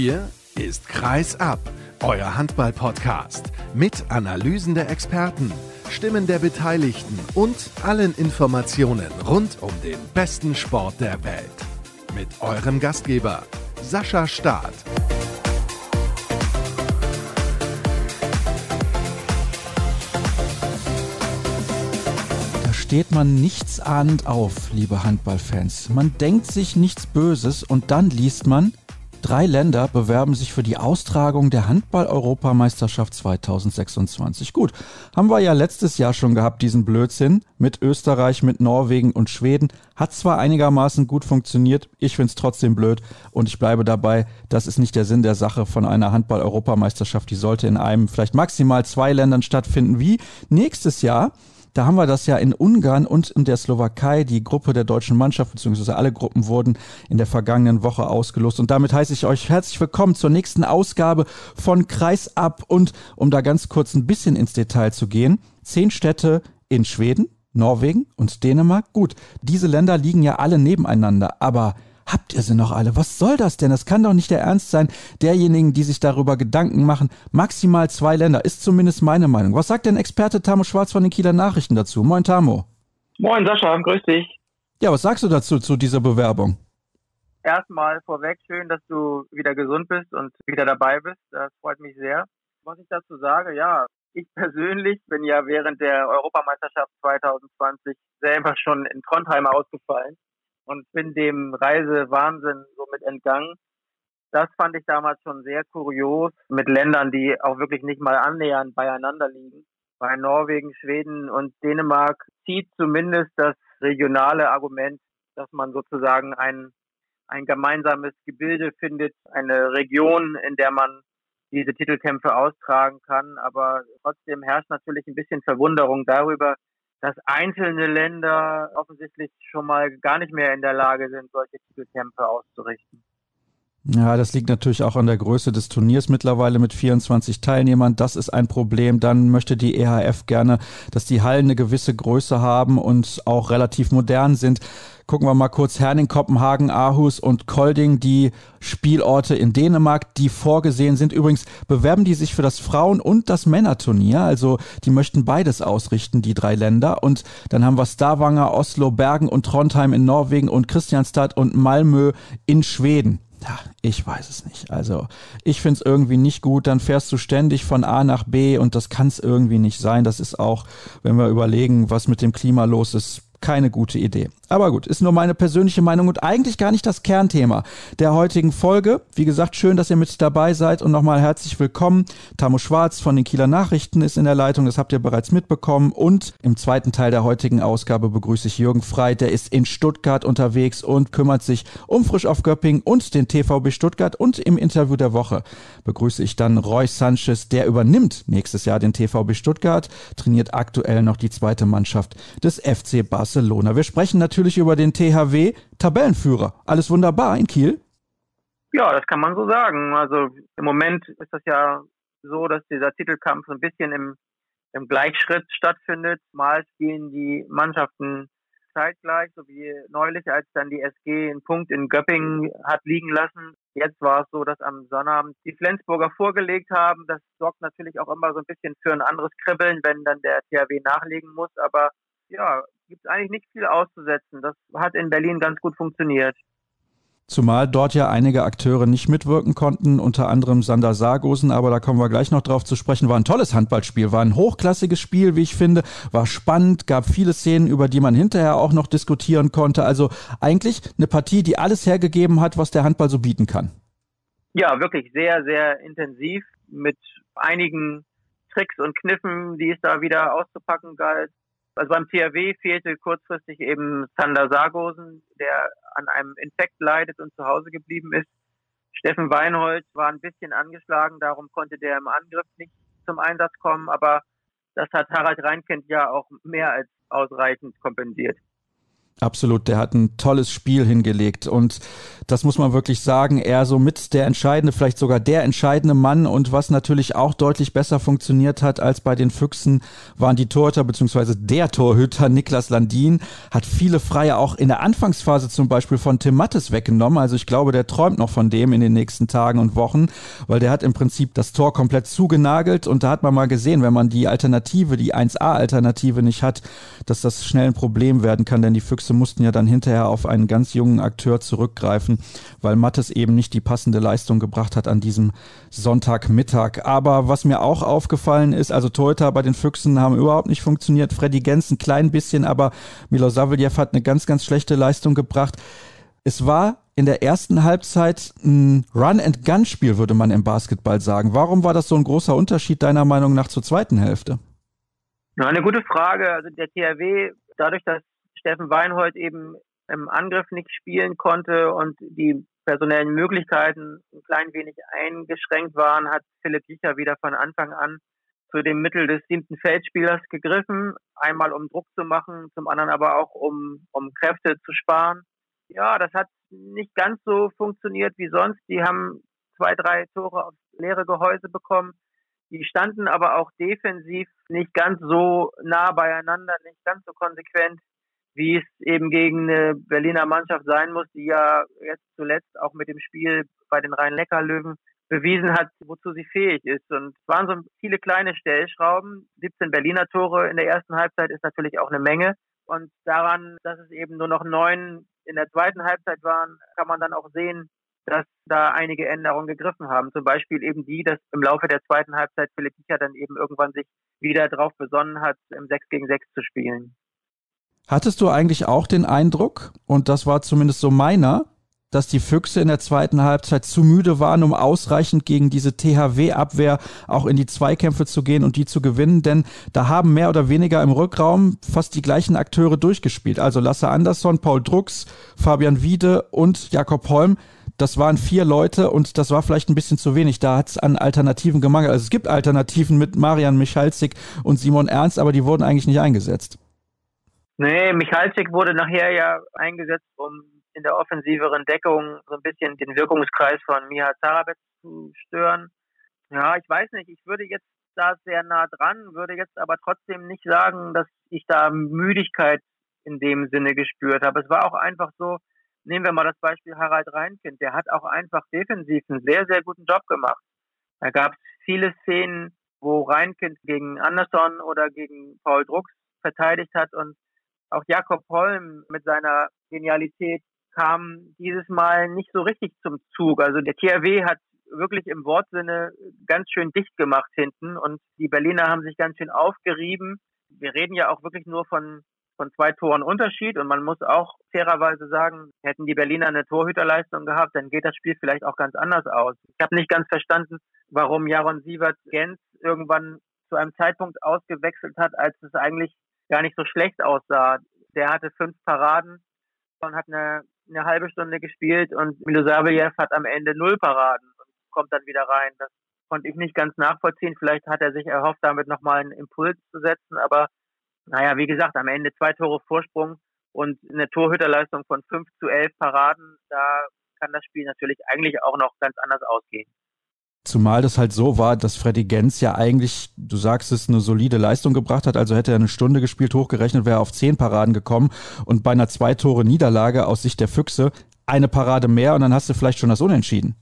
Hier ist Kreis ab, euer Handball-Podcast mit Analysen der Experten, Stimmen der Beteiligten und allen Informationen rund um den besten Sport der Welt. Mit eurem Gastgeber Sascha Staat. Da steht man nichtsahnend auf, liebe Handballfans. Man denkt sich nichts Böses und dann liest man, Drei Länder bewerben sich für die Austragung der Handball-Europameisterschaft 2026. Gut, haben wir ja letztes Jahr schon gehabt, diesen Blödsinn mit Österreich, mit Norwegen und Schweden. Hat zwar einigermaßen gut funktioniert, ich finde es trotzdem blöd und ich bleibe dabei, das ist nicht der Sinn der Sache von einer Handball-Europameisterschaft. Die sollte in einem, vielleicht maximal zwei Ländern stattfinden, wie nächstes Jahr da haben wir das ja in Ungarn und in der Slowakei. Die Gruppe der deutschen Mannschaft, beziehungsweise alle Gruppen wurden in der vergangenen Woche ausgelost. Und damit heiße ich euch herzlich willkommen zur nächsten Ausgabe von Kreisab. Und um da ganz kurz ein bisschen ins Detail zu gehen, zehn Städte in Schweden, Norwegen und Dänemark. Gut, diese Länder liegen ja alle nebeneinander, aber Habt ihr sie noch alle? Was soll das denn? Das kann doch nicht der Ernst sein derjenigen, die sich darüber Gedanken machen. Maximal zwei Länder ist zumindest meine Meinung. Was sagt denn Experte Tamo Schwarz von den Kieler Nachrichten dazu? Moin Tamo. Moin Sascha, grüß dich. Ja, was sagst du dazu, zu dieser Bewerbung? Erstmal vorweg schön, dass du wieder gesund bist und wieder dabei bist. Das freut mich sehr. Was ich dazu sage, ja, ich persönlich bin ja während der Europameisterschaft 2020 selber schon in Trondheim ausgefallen und bin dem Reisewahnsinn somit entgangen. Das fand ich damals schon sehr kurios mit Ländern, die auch wirklich nicht mal annähernd beieinander liegen. Bei Norwegen, Schweden und Dänemark zieht zumindest das regionale Argument, dass man sozusagen ein, ein gemeinsames Gebilde findet, eine Region, in der man diese Titelkämpfe austragen kann. Aber trotzdem herrscht natürlich ein bisschen Verwunderung darüber, dass einzelne Länder offensichtlich schon mal gar nicht mehr in der Lage sind, solche Titelkämpfe auszurichten. Ja, das liegt natürlich auch an der Größe des Turniers mittlerweile mit 24 Teilnehmern. Das ist ein Problem. Dann möchte die EHF gerne, dass die Hallen eine gewisse Größe haben und auch relativ modern sind. Gucken wir mal kurz Herning, Kopenhagen, Aarhus und Kolding, die Spielorte in Dänemark, die vorgesehen sind. Übrigens bewerben die sich für das Frauen- und das Männerturnier. Also die möchten beides ausrichten, die drei Länder. Und dann haben wir Stavanger, Oslo, Bergen und Trondheim in Norwegen und Christianstadt und Malmö in Schweden. Ja, ich weiß es nicht. Also ich finde es irgendwie nicht gut. Dann fährst du ständig von A nach B und das kann es irgendwie nicht sein. Das ist auch, wenn wir überlegen, was mit dem Klima los ist, keine gute Idee. Aber gut, ist nur meine persönliche Meinung und eigentlich gar nicht das Kernthema der heutigen Folge. Wie gesagt, schön, dass ihr mit dabei seid und nochmal herzlich willkommen. Tamo Schwarz von den Kieler Nachrichten ist in der Leitung, das habt ihr bereits mitbekommen. Und im zweiten Teil der heutigen Ausgabe begrüße ich Jürgen Frei, der ist in Stuttgart unterwegs und kümmert sich um Frisch auf Göpping und den TVB Stuttgart. Und im Interview der Woche begrüße ich dann Roy Sanchez, der übernimmt nächstes Jahr den TVB Stuttgart, trainiert aktuell noch die zweite Mannschaft des FC Barcelona. Wir sprechen natürlich natürlich über den THW Tabellenführer. Alles wunderbar in Kiel? Ja, das kann man so sagen. Also im Moment ist das ja so, dass dieser Titelkampf so ein bisschen im, im Gleichschritt stattfindet. Mal spielen die Mannschaften zeitgleich, so wie neulich, als dann die SG einen Punkt in Göppingen hat liegen lassen. Jetzt war es so, dass am Sonnabend die Flensburger vorgelegt haben. Das sorgt natürlich auch immer so ein bisschen für ein anderes Kribbeln, wenn dann der THW nachlegen muss. Aber ja, gibt es eigentlich nicht viel auszusetzen. Das hat in Berlin ganz gut funktioniert. Zumal dort ja einige Akteure nicht mitwirken konnten, unter anderem Sander Sargosen, aber da kommen wir gleich noch drauf zu sprechen. War ein tolles Handballspiel, war ein hochklassiges Spiel, wie ich finde, war spannend, gab viele Szenen, über die man hinterher auch noch diskutieren konnte. Also eigentlich eine Partie, die alles hergegeben hat, was der Handball so bieten kann. Ja, wirklich sehr, sehr intensiv mit einigen Tricks und Kniffen, die es da wieder auszupacken galt. Also beim THW fehlte kurzfristig eben Sander Sargosen, der an einem Infekt leidet und zu Hause geblieben ist. Steffen Weinholz war ein bisschen angeschlagen, darum konnte der im Angriff nicht zum Einsatz kommen, aber das hat Harald Reinkind ja auch mehr als ausreichend kompensiert. Absolut, der hat ein tolles Spiel hingelegt und das muss man wirklich sagen, er so mit der entscheidende, vielleicht sogar der entscheidende Mann und was natürlich auch deutlich besser funktioniert hat als bei den Füchsen, waren die Torhüter beziehungsweise der Torhüter Niklas Landin, hat viele Freie auch in der Anfangsphase zum Beispiel von Tim Mattes weggenommen, also ich glaube, der träumt noch von dem in den nächsten Tagen und Wochen, weil der hat im Prinzip das Tor komplett zugenagelt und da hat man mal gesehen, wenn man die Alternative, die 1A-Alternative nicht hat, dass das schnell ein Problem werden kann, denn die Füchse mussten ja dann hinterher auf einen ganz jungen Akteur zurückgreifen, weil Mattes eben nicht die passende Leistung gebracht hat an diesem Sonntagmittag. Aber was mir auch aufgefallen ist, also Torhüter bei den Füchsen haben überhaupt nicht funktioniert. Freddy Gens ein klein bisschen, aber Milo Saveljev hat eine ganz, ganz schlechte Leistung gebracht. Es war in der ersten Halbzeit ein Run-and-Gun-Spiel, würde man im Basketball sagen. Warum war das so ein großer Unterschied deiner Meinung nach zur zweiten Hälfte? Eine gute Frage. Also der THW, dadurch, dass Steffen Weinhold eben im Angriff nicht spielen konnte und die personellen Möglichkeiten ein klein wenig eingeschränkt waren, hat Philipp Jicher wieder von Anfang an zu dem Mittel des siebten Feldspielers gegriffen. Einmal um Druck zu machen, zum anderen aber auch um, um Kräfte zu sparen. Ja, das hat nicht ganz so funktioniert wie sonst. Die haben zwei, drei Tore aufs leere Gehäuse bekommen. Die standen aber auch defensiv nicht ganz so nah beieinander, nicht ganz so konsequent, wie es eben gegen eine Berliner Mannschaft sein muss, die ja jetzt zuletzt auch mit dem Spiel bei den Rhein-Neckar-Löwen bewiesen hat, wozu sie fähig ist. Und es waren so viele kleine Stellschrauben. 17 Berliner Tore in der ersten Halbzeit ist natürlich auch eine Menge. Und daran, dass es eben nur noch neun in der zweiten Halbzeit waren, kann man dann auch sehen, dass da einige Änderungen gegriffen haben. Zum Beispiel eben die, dass im Laufe der zweiten Halbzeit Philipp Kicher dann eben irgendwann sich wieder darauf besonnen hat, im 6 gegen 6 zu spielen. Hattest du eigentlich auch den Eindruck, und das war zumindest so meiner, dass die Füchse in der zweiten Halbzeit zu müde waren, um ausreichend gegen diese THW-Abwehr auch in die Zweikämpfe zu gehen und die zu gewinnen, denn da haben mehr oder weniger im Rückraum fast die gleichen Akteure durchgespielt. Also Lasse Andersson, Paul Drucks, Fabian Wiede und Jakob Holm. Das waren vier Leute und das war vielleicht ein bisschen zu wenig. Da hat es an Alternativen gemangelt. Also es gibt Alternativen mit Marian Michalzik und Simon Ernst, aber die wurden eigentlich nicht eingesetzt. Nee, Michalzik wurde nachher ja eingesetzt, um in der offensiveren Deckung so ein bisschen den Wirkungskreis von Miha Zarabet zu stören. Ja, ich weiß nicht, ich würde jetzt da sehr nah dran, würde jetzt aber trotzdem nicht sagen, dass ich da Müdigkeit in dem Sinne gespürt habe. Es war auch einfach so, nehmen wir mal das Beispiel Harald Reinkind, der hat auch einfach defensiv einen sehr, sehr guten Job gemacht. Da gab es viele Szenen, wo Reinkind gegen Anderson oder gegen Paul Drucks verteidigt hat und auch Jakob Holm mit seiner Genialität kam dieses Mal nicht so richtig zum Zug. Also der THW hat wirklich im Wortsinne ganz schön dicht gemacht hinten und die Berliner haben sich ganz schön aufgerieben. Wir reden ja auch wirklich nur von von zwei Toren Unterschied und man muss auch fairerweise sagen, hätten die Berliner eine Torhüterleistung gehabt, dann geht das Spiel vielleicht auch ganz anders aus. Ich habe nicht ganz verstanden, warum Jaron Sievert Gens irgendwann zu einem Zeitpunkt ausgewechselt hat, als es eigentlich gar nicht so schlecht aussah. Der hatte fünf Paraden und hat eine, eine halbe Stunde gespielt und Milosavljev hat am Ende null Paraden und kommt dann wieder rein. Das konnte ich nicht ganz nachvollziehen. Vielleicht hat er sich erhofft, damit nochmal einen Impuls zu setzen, aber naja, wie gesagt, am Ende zwei Tore Vorsprung und eine Torhüterleistung von fünf zu elf Paraden, da kann das Spiel natürlich eigentlich auch noch ganz anders ausgehen. Zumal das halt so war, dass Freddy Gens ja eigentlich, du sagst es, eine solide Leistung gebracht hat. Also hätte er eine Stunde gespielt, hochgerechnet, wäre er auf zehn Paraden gekommen. Und bei einer Zwei-Tore-Niederlage aus Sicht der Füchse eine Parade mehr und dann hast du vielleicht schon das Unentschieden.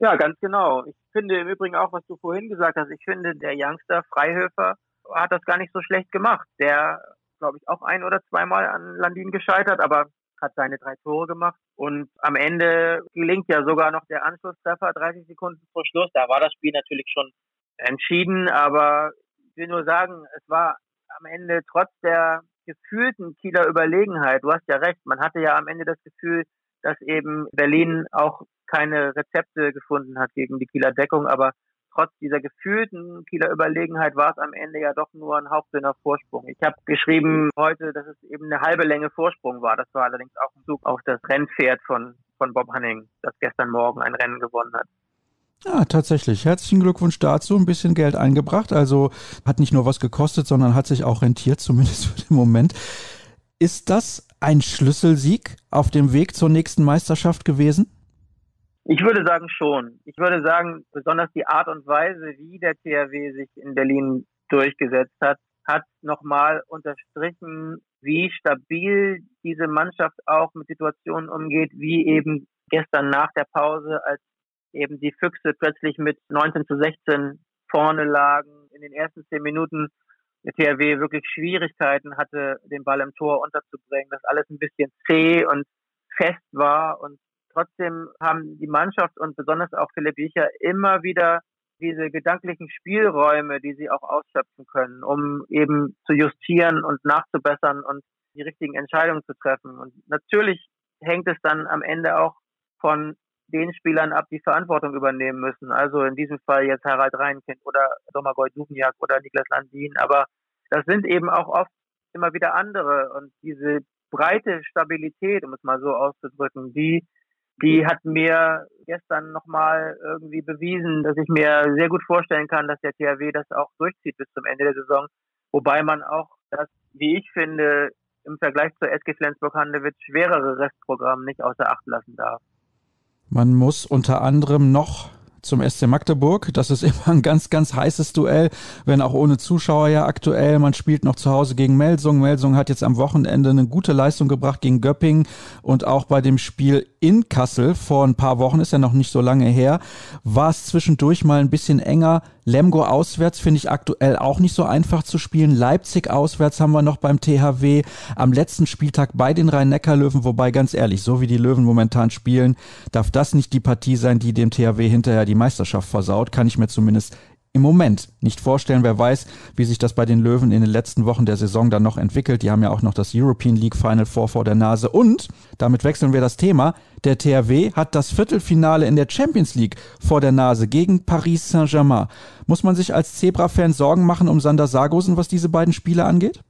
Ja, ganz genau. Ich finde im Übrigen auch, was du vorhin gesagt hast, ich finde, der Youngster Freihöfer hat das gar nicht so schlecht gemacht. Der, glaube ich, auch ein oder zweimal an Landin gescheitert, aber hat seine drei Tore gemacht. Und am Ende gelingt ja sogar noch der Anschlusstreffer 30 Sekunden vor Schluss. Da war das Spiel natürlich schon entschieden, aber ich will nur sagen, es war am Ende trotz der gefühlten Kieler Überlegenheit, du hast ja recht, man hatte ja am Ende das Gefühl, dass eben Berlin auch keine Rezepte gefunden hat gegen die Kieler Deckung, aber trotz dieser gefühlten Kieler Überlegenheit war es am Ende ja doch nur ein hauchdünner Vorsprung. Ich habe geschrieben heute, dass es eben eine halbe Länge Vorsprung war. Das war allerdings auch ein Zug auf das Rennpferd von, von Bob Hanning, das gestern Morgen ein Rennen gewonnen hat. Ja, tatsächlich. Herzlichen Glückwunsch dazu. Ein bisschen Geld eingebracht. Also hat nicht nur was gekostet, sondern hat sich auch rentiert, zumindest für den Moment. Ist das ein Schlüsselsieg auf dem Weg zur nächsten Meisterschaft gewesen? Ich würde sagen schon. Ich würde sagen, besonders die Art und Weise, wie der THW sich in Berlin durchgesetzt hat, hat nochmal unterstrichen, wie stabil diese Mannschaft auch mit Situationen umgeht, wie eben gestern nach der Pause, als eben die Füchse plötzlich mit 19 zu 16 vorne lagen in den ersten zehn Minuten der THW wirklich Schwierigkeiten hatte, den Ball im Tor unterzubringen, dass alles ein bisschen zäh und fest war und trotzdem haben die Mannschaft und besonders auch Philipp Jicher immer wieder diese gedanklichen Spielräume, die sie auch ausschöpfen können, um eben zu justieren und nachzubessern und die richtigen Entscheidungen zu treffen. Und natürlich hängt es dann am Ende auch von den Spielern ab, die Verantwortung übernehmen müssen. Also in diesem Fall jetzt Harald Reinkind oder Domagoj Dubniak oder Niklas Landin. Aber das sind eben auch oft immer wieder andere. Und diese breite Stabilität, um es mal so auszudrücken, die, die hat mir gestern nochmal irgendwie bewiesen, dass ich mir sehr gut vorstellen kann, dass der THW das auch durchzieht bis zum Ende der Saison. Wobei man auch das, wie ich finde, im Vergleich zur SG Flensburg-Handewitt schwerere Restprogramm nicht außer Acht lassen darf. Man muss unter anderem noch zum SC Magdeburg. Das ist immer ein ganz, ganz heißes Duell, wenn auch ohne Zuschauer ja aktuell. Man spielt noch zu Hause gegen Melsung. Melsung hat jetzt am Wochenende eine gute Leistung gebracht gegen Göppingen und auch bei dem Spiel in Kassel vor ein paar Wochen, ist ja noch nicht so lange her, war es zwischendurch mal ein bisschen enger. Lemgo auswärts finde ich aktuell auch nicht so einfach zu spielen. Leipzig auswärts haben wir noch beim THW am letzten Spieltag bei den Rhein-Neckar-Löwen, wobei ganz ehrlich, so wie die Löwen momentan spielen, darf das nicht die Partie sein, die dem THW hinterher die Meisterschaft versaut, kann ich mir zumindest im Moment nicht vorstellen. Wer weiß, wie sich das bei den Löwen in den letzten Wochen der Saison dann noch entwickelt. Die haben ja auch noch das European League Final Four vor der Nase. Und, damit wechseln wir das Thema, der THW hat das Viertelfinale in der Champions League vor der Nase gegen Paris Saint-Germain. Muss man sich als Zebra-Fan Sorgen machen um Sander Sargosen, was diese beiden Spiele angeht?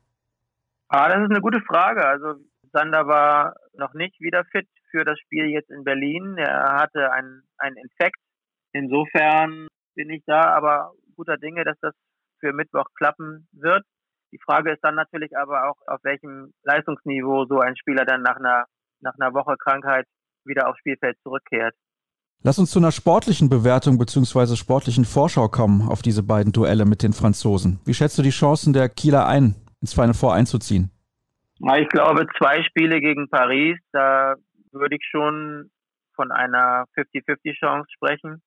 Ah, das ist eine gute Frage. Also Sander war noch nicht wieder fit für das Spiel jetzt in Berlin. Er hatte einen, einen Infekt Insofern bin ich da aber guter Dinge, dass das für Mittwoch klappen wird. Die Frage ist dann natürlich aber auch, auf welchem Leistungsniveau so ein Spieler dann nach einer, nach einer Woche Krankheit wieder aufs Spielfeld zurückkehrt. Lass uns zu einer sportlichen Bewertung bzw. sportlichen Vorschau kommen auf diese beiden Duelle mit den Franzosen. Wie schätzt du die Chancen der Kieler ein, ins Final Four einzuziehen? Ich glaube, zwei Spiele gegen Paris, da würde ich schon von einer 50-50 Chance sprechen.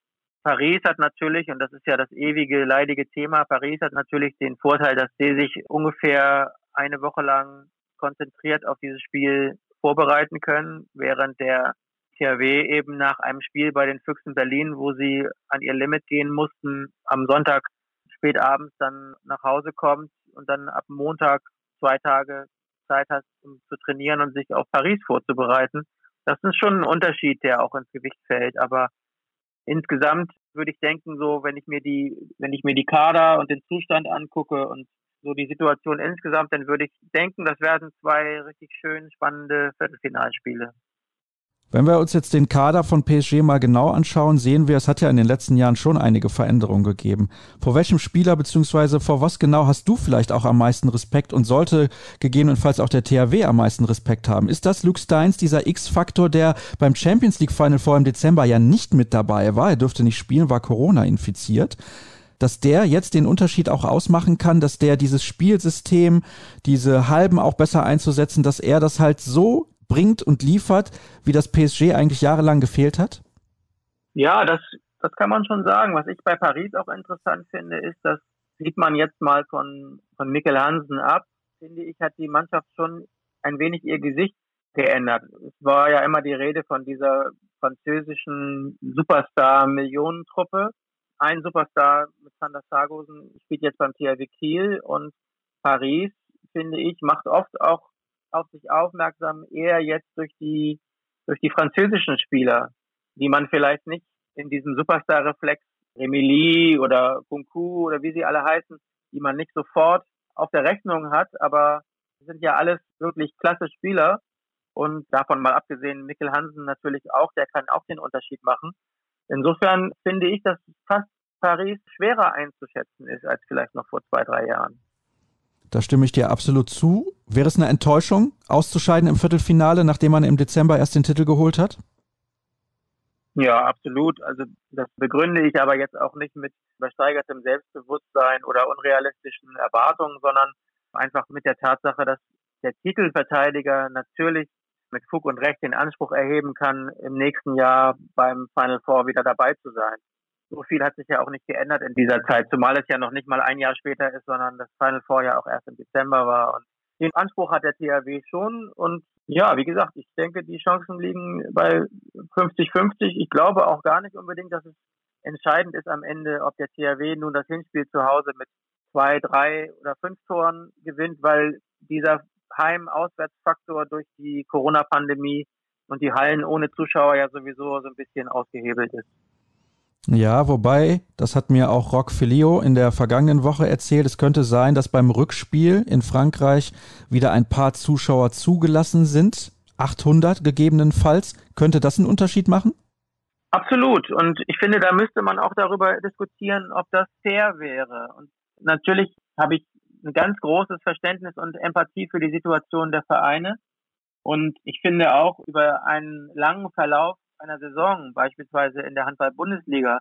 Paris hat natürlich, und das ist ja das ewige leidige Thema, Paris hat natürlich den Vorteil, dass sie sich ungefähr eine Woche lang konzentriert auf dieses Spiel vorbereiten können, während der THW eben nach einem Spiel bei den Füchsen Berlin, wo sie an ihr Limit gehen mussten, am Sonntag spät abends dann nach Hause kommt und dann ab Montag zwei Tage Zeit hat, um zu trainieren und sich auf Paris vorzubereiten. Das ist schon ein Unterschied, der auch ins Gewicht fällt. Aber insgesamt würde ich denken, so wenn ich mir die, wenn ich mir die Kader und den Zustand angucke und so die Situation insgesamt, dann würde ich denken, das werden zwei richtig schön spannende Viertelfinalspiele. Wenn wir uns jetzt den Kader von PSG mal genau anschauen, sehen wir, es hat ja in den letzten Jahren schon einige Veränderungen gegeben. Vor welchem Spieler bzw. vor was genau hast du vielleicht auch am meisten Respekt und sollte gegebenenfalls auch der THW am meisten Respekt haben? Ist das Luke Steins, dieser X-Faktor, der beim Champions League Final vor im Dezember ja nicht mit dabei war? Er durfte nicht spielen, war Corona infiziert dass der jetzt den Unterschied auch ausmachen kann, dass der dieses Spielsystem, diese Halben auch besser einzusetzen, dass er das halt so bringt und liefert, wie das PSG eigentlich jahrelang gefehlt hat? Ja, das, das kann man schon sagen. Was ich bei Paris auch interessant finde, ist, das sieht man jetzt mal von, von Mikkel Hansen ab, finde ich, hat die Mannschaft schon ein wenig ihr Gesicht geändert. Es war ja immer die Rede von dieser französischen Superstar-Millionentruppe. Ein Superstar mit Sander Sargosen spielt jetzt beim THW Kiel und Paris, finde ich, macht oft auch auf sich aufmerksam, eher jetzt durch die, durch die französischen Spieler, die man vielleicht nicht in diesem Superstar-Reflex, Emily oder Kunku oder wie sie alle heißen, die man nicht sofort auf der Rechnung hat, aber sind ja alles wirklich klasse Spieler. Und davon mal abgesehen, Mikkel Hansen natürlich auch, der kann auch den Unterschied machen. Insofern finde ich, dass fast Paris schwerer einzuschätzen ist als vielleicht noch vor zwei, drei Jahren. Da stimme ich dir absolut zu. Wäre es eine Enttäuschung, auszuscheiden im Viertelfinale, nachdem man im Dezember erst den Titel geholt hat? Ja, absolut. Also das begründe ich aber jetzt auch nicht mit übersteigertem Selbstbewusstsein oder unrealistischen Erwartungen, sondern einfach mit der Tatsache, dass der Titelverteidiger natürlich mit Fug und Recht den Anspruch erheben kann, im nächsten Jahr beim Final Four wieder dabei zu sein. So viel hat sich ja auch nicht geändert in dieser Zeit, zumal es ja noch nicht mal ein Jahr später ist, sondern das Final Four ja auch erst im Dezember war. Und den Anspruch hat der THW schon. Und ja, wie gesagt, ich denke, die Chancen liegen bei 50-50. Ich glaube auch gar nicht unbedingt, dass es entscheidend ist am Ende, ob der THW nun das Hinspiel zu Hause mit zwei, drei oder fünf Toren gewinnt, weil dieser Heim-Auswärtsfaktor durch die Corona-Pandemie und die Hallen ohne Zuschauer ja sowieso so ein bisschen ausgehebelt ist. Ja, wobei, das hat mir auch Rock Filio in der vergangenen Woche erzählt, es könnte sein, dass beim Rückspiel in Frankreich wieder ein paar Zuschauer zugelassen sind. 800 gegebenenfalls. Könnte das einen Unterschied machen? Absolut. Und ich finde, da müsste man auch darüber diskutieren, ob das fair wäre. Und natürlich habe ich ein ganz großes Verständnis und Empathie für die Situation der Vereine. Und ich finde auch über einen langen Verlauf einer Saison, beispielsweise in der Handball-Bundesliga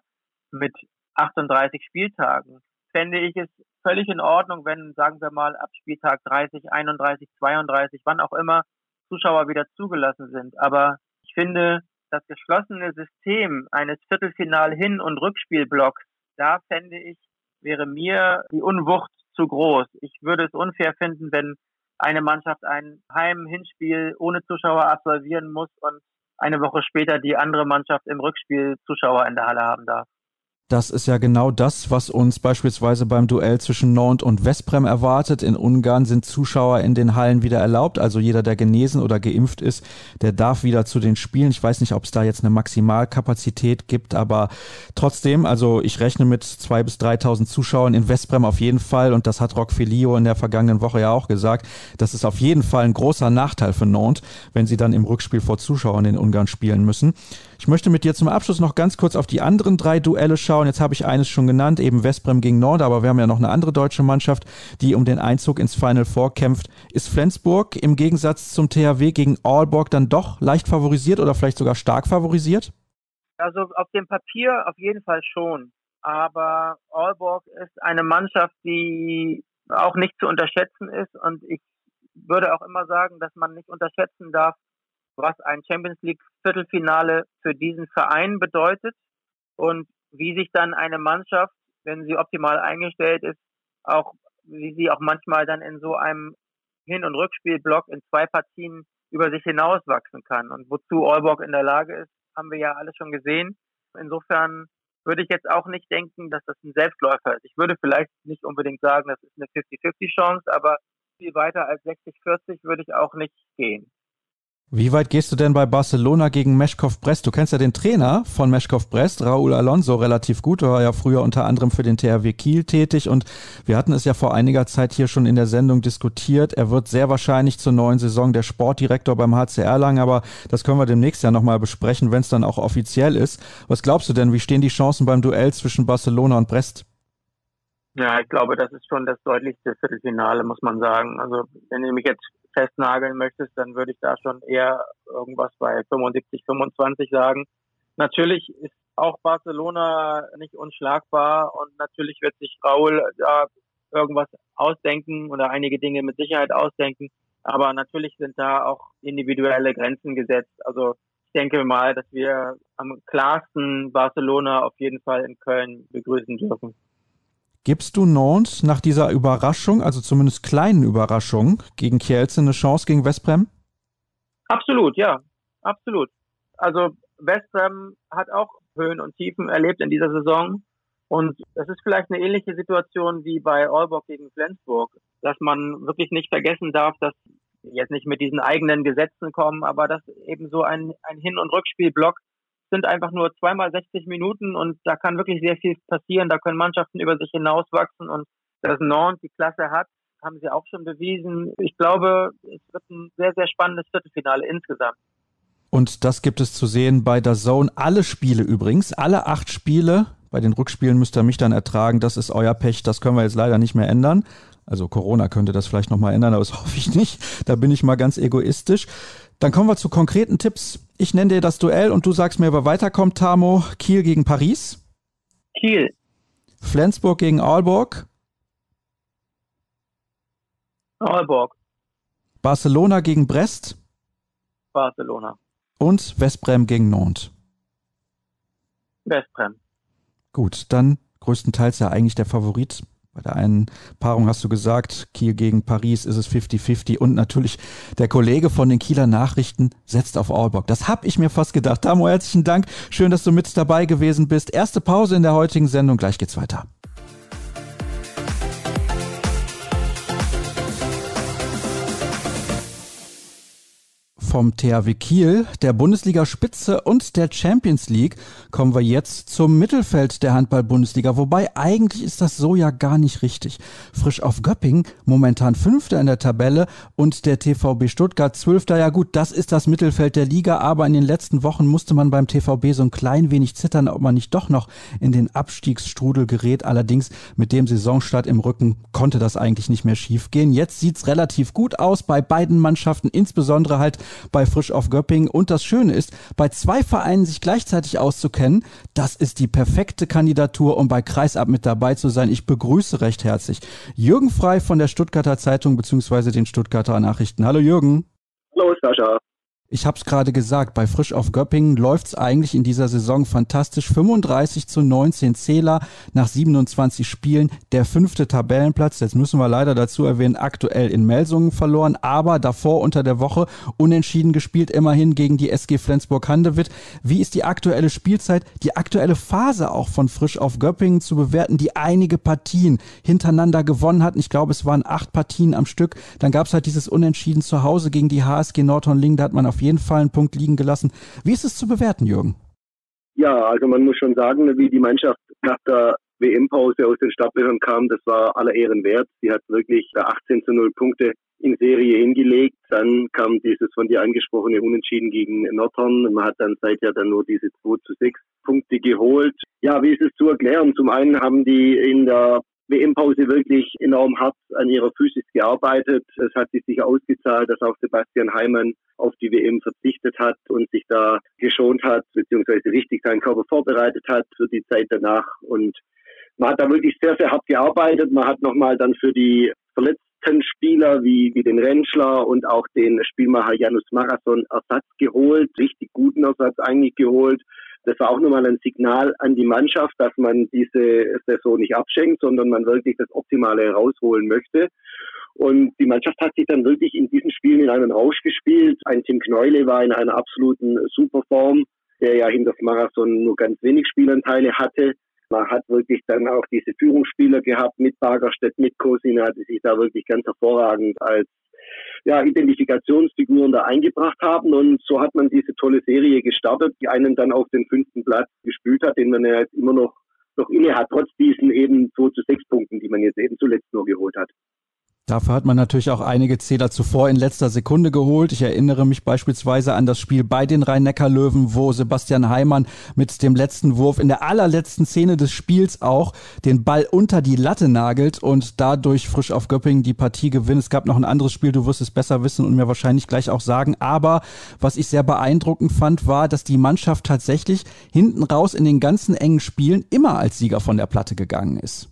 mit 38 Spieltagen, fände ich es völlig in Ordnung, wenn, sagen wir mal, ab Spieltag 30, 31, 32, wann auch immer, Zuschauer wieder zugelassen sind. Aber ich finde, das geschlossene System eines Viertelfinal-Hin- und Rückspielblocks, da fände ich, wäre mir die Unwucht zu groß. Ich würde es unfair finden, wenn eine Mannschaft ein Heim-Hinspiel ohne Zuschauer absolvieren muss und eine Woche später die andere Mannschaft im Rückspiel Zuschauer in der Halle haben darf. Das ist ja genau das, was uns beispielsweise beim Duell zwischen Nantes und Vesprem erwartet. In Ungarn sind Zuschauer in den Hallen wieder erlaubt. Also jeder, der genesen oder geimpft ist, der darf wieder zu den Spielen. Ich weiß nicht, ob es da jetzt eine Maximalkapazität gibt, aber trotzdem, also ich rechne mit zwei bis 3.000 Zuschauern in Vesprem auf jeden Fall. Und das hat Rock Filio in der vergangenen Woche ja auch gesagt. Das ist auf jeden Fall ein großer Nachteil für Nantes, wenn sie dann im Rückspiel vor Zuschauern in Ungarn spielen müssen. Ich möchte mit dir zum Abschluss noch ganz kurz auf die anderen drei Duelle schauen. Jetzt habe ich eines schon genannt, eben Westbrem gegen Nord, aber wir haben ja noch eine andere deutsche Mannschaft, die um den Einzug ins Final Four kämpft. Ist Flensburg im Gegensatz zum THW gegen Aalborg dann doch leicht favorisiert oder vielleicht sogar stark favorisiert? Also auf dem Papier auf jeden Fall schon. Aber Aalborg ist eine Mannschaft, die auch nicht zu unterschätzen ist. Und ich würde auch immer sagen, dass man nicht unterschätzen darf, was ein Champions League Viertelfinale für diesen Verein bedeutet und wie sich dann eine Mannschaft, wenn sie optimal eingestellt ist, auch wie sie auch manchmal dann in so einem Hin- und Rückspielblock in zwei Partien über sich hinauswachsen kann. Und wozu Aalborg in der Lage ist, haben wir ja alle schon gesehen. Insofern würde ich jetzt auch nicht denken, dass das ein Selbstläufer ist. Ich würde vielleicht nicht unbedingt sagen, das ist eine 50-50-Chance, aber viel weiter als 60-40 würde ich auch nicht gehen. Wie weit gehst du denn bei Barcelona gegen Meshkov Brest? Du kennst ja den Trainer von Meshkov Brest, Raúl Alonso, relativ gut. Er war ja früher unter anderem für den THW Kiel tätig und wir hatten es ja vor einiger Zeit hier schon in der Sendung diskutiert. Er wird sehr wahrscheinlich zur neuen Saison der Sportdirektor beim HCR lang, aber das können wir demnächst ja nochmal besprechen, wenn es dann auch offiziell ist. Was glaubst du denn, wie stehen die Chancen beim Duell zwischen Barcelona und Brest? Ja, ich glaube, das ist schon das deutlichste Viertelfinale, muss man sagen. Also, wenn du mich jetzt festnageln möchtest, dann würde ich da schon eher irgendwas bei 75, 25 sagen. Natürlich ist auch Barcelona nicht unschlagbar und natürlich wird sich Raul da irgendwas ausdenken oder einige Dinge mit Sicherheit ausdenken. Aber natürlich sind da auch individuelle Grenzen gesetzt. Also ich denke mal, dass wir am klarsten Barcelona auf jeden Fall in Köln begrüßen dürfen. Gibst du Nantes nach dieser Überraschung, also zumindest kleinen Überraschung, gegen Kielce eine Chance gegen Westbrem? Absolut, ja, absolut. Also Westbrem hat auch Höhen und Tiefen erlebt in dieser Saison. Und es ist vielleicht eine ähnliche Situation wie bei Aalborg gegen Flensburg, dass man wirklich nicht vergessen darf, dass jetzt nicht mit diesen eigenen Gesetzen kommen, aber dass eben so ein, ein Hin- und Rückspielblock sind einfach nur zweimal 60 Minuten und da kann wirklich sehr viel passieren. Da können Mannschaften über sich hinauswachsen und dass Nantes die Klasse hat, haben sie auch schon bewiesen. Ich glaube, es wird ein sehr, sehr spannendes Viertelfinale insgesamt. Und das gibt es zu sehen bei der Zone. Alle Spiele übrigens, alle acht Spiele Bei den Rückspielen müsst ihr mich dann ertragen. Das ist euer Pech. Das können wir jetzt leider nicht mehr ändern. Also Corona könnte das vielleicht nochmal ändern, aber das hoffe ich nicht. Da bin ich mal ganz egoistisch. Dann kommen wir zu konkreten Tipps. Ich nenne dir das Duell und du sagst mir, wer weiterkommt, Tamo. Kiel gegen Paris. Kiel. Flensburg gegen Aalborg. Aalborg. Barcelona gegen Brest. Barcelona. Und Westbrem gegen Nantes. Westbrem. Gut, dann größtenteils ja eigentlich der Favorit. Bei der einen Paarung hast du gesagt, Kiel gegen Paris ist es 50-50 und natürlich der Kollege von den Kieler Nachrichten setzt auf Aalborg. Das habe ich mir fast gedacht. Tamo, herzlichen Dank. Schön, dass du mit dabei gewesen bist. Erste Pause in der heutigen Sendung. Gleich geht's weiter. Vom THW Kiel, der Bundesliga-Spitze und der Champions League kommen wir jetzt zum Mittelfeld der Handball-Bundesliga. Wobei eigentlich ist das so ja gar nicht richtig. Frisch auf Göpping, momentan Fünfter in der Tabelle und der TVB Stuttgart Zwölfter. Ja gut, das ist das Mittelfeld der Liga, aber in den letzten Wochen musste man beim TVB so ein klein wenig zittern, ob man nicht doch noch in den Abstiegsstrudel gerät. Allerdings mit dem Saisonstart im Rücken konnte das eigentlich nicht mehr schief gehen. Jetzt sieht's relativ gut aus bei beiden Mannschaften, insbesondere halt bei Frisch auf Göppingen. Und das Schöne ist, bei zwei Vereinen sich gleichzeitig auszukennen, das ist die perfekte Kandidatur, um bei Kreisab mit dabei zu sein. Ich begrüße recht herzlich Jürgen Frei von der Stuttgarter Zeitung bzw. den Stuttgarter Nachrichten. Hallo Jürgen. Hallo Sascha. Ich habe es gerade gesagt, bei Frisch auf Göppingen läuft es eigentlich in dieser Saison fantastisch. 35 zu 19 Zähler nach 27 Spielen. Der fünfte Tabellenplatz. Jetzt müssen wir leider dazu erwähnen, aktuell in Melsungen verloren, aber davor unter der Woche unentschieden gespielt, immerhin gegen die SG Flensburg-Handewitt. Wie ist die aktuelle Spielzeit, die aktuelle Phase auch von Frisch auf Göppingen zu bewerten, die einige Partien hintereinander gewonnen hatten? Ich glaube, es waren acht Partien am Stück. Dann gab es halt dieses Unentschieden zu Hause gegen die HSG Nordhorn-Ling. Da hat man auf jeden Fall einen Punkt liegen gelassen. Wie ist es zu bewerten, Jürgen? Ja, also man muss schon sagen, wie die Mannschaft nach der WM-Pause aus den Startlöchern kam, das war aller Ehren wert. Sie hat wirklich 18 zu 0 Punkte in Serie hingelegt. Dann kam dieses von dir angesprochene Unentschieden gegen Nordhorn. Man hat dann seither dann nur diese 2 zu 6 Punkte geholt. Ja, wie ist es zu erklären? Zum einen haben die in der WM-Pause wirklich enorm hart an ihrer Physis gearbeitet. Es hat sich sicher ausgezahlt, dass auch Sebastian Heimann auf die WM verzichtet hat und sich da geschont hat, beziehungsweise richtig seinen Körper vorbereitet hat für die Zeit danach. Und man hat da wirklich sehr, sehr hart gearbeitet. Man hat nochmal dann für die verletzten Spieler wie, wie den Rentschler und auch den Spielmacher Janus Marathon Ersatz geholt, richtig guten Ersatz eigentlich geholt. Das war auch nochmal ein Signal an die Mannschaft, dass man diese Saison nicht abschenkt, sondern man wirklich das Optimale herausholen möchte. Und die Mannschaft hat sich dann wirklich in diesen Spielen in einen Rausch gespielt. Ein Tim Kneule war in einer absoluten Superform, der ja hinter das Marathon nur ganz wenig Spielanteile hatte. Man hat wirklich dann auch diese Führungsspieler gehabt mit Bagerstedt, mit Kosin, hatte sich da wirklich ganz hervorragend als ja, Identifikationsfiguren da eingebracht haben. Und so hat man diese tolle Serie gestartet, die einen dann auf den fünften Platz gespült hat, den man ja jetzt immer noch, noch inne hat, trotz diesen eben 2 zu 6 Punkten, die man jetzt eben zuletzt nur geholt hat. Dafür hat man natürlich auch einige Zähler zuvor in letzter Sekunde geholt. Ich erinnere mich beispielsweise an das Spiel bei den Rhein-Neckar-Löwen, wo Sebastian Heimann mit dem letzten Wurf in der allerletzten Szene des Spiels auch den Ball unter die Latte nagelt und dadurch frisch auf Göppingen die Partie gewinnt. Es gab noch ein anderes Spiel, du wirst es besser wissen und mir wahrscheinlich gleich auch sagen. Aber was ich sehr beeindruckend fand, war, dass die Mannschaft tatsächlich hinten raus in den ganzen engen Spielen immer als Sieger von der Platte gegangen ist.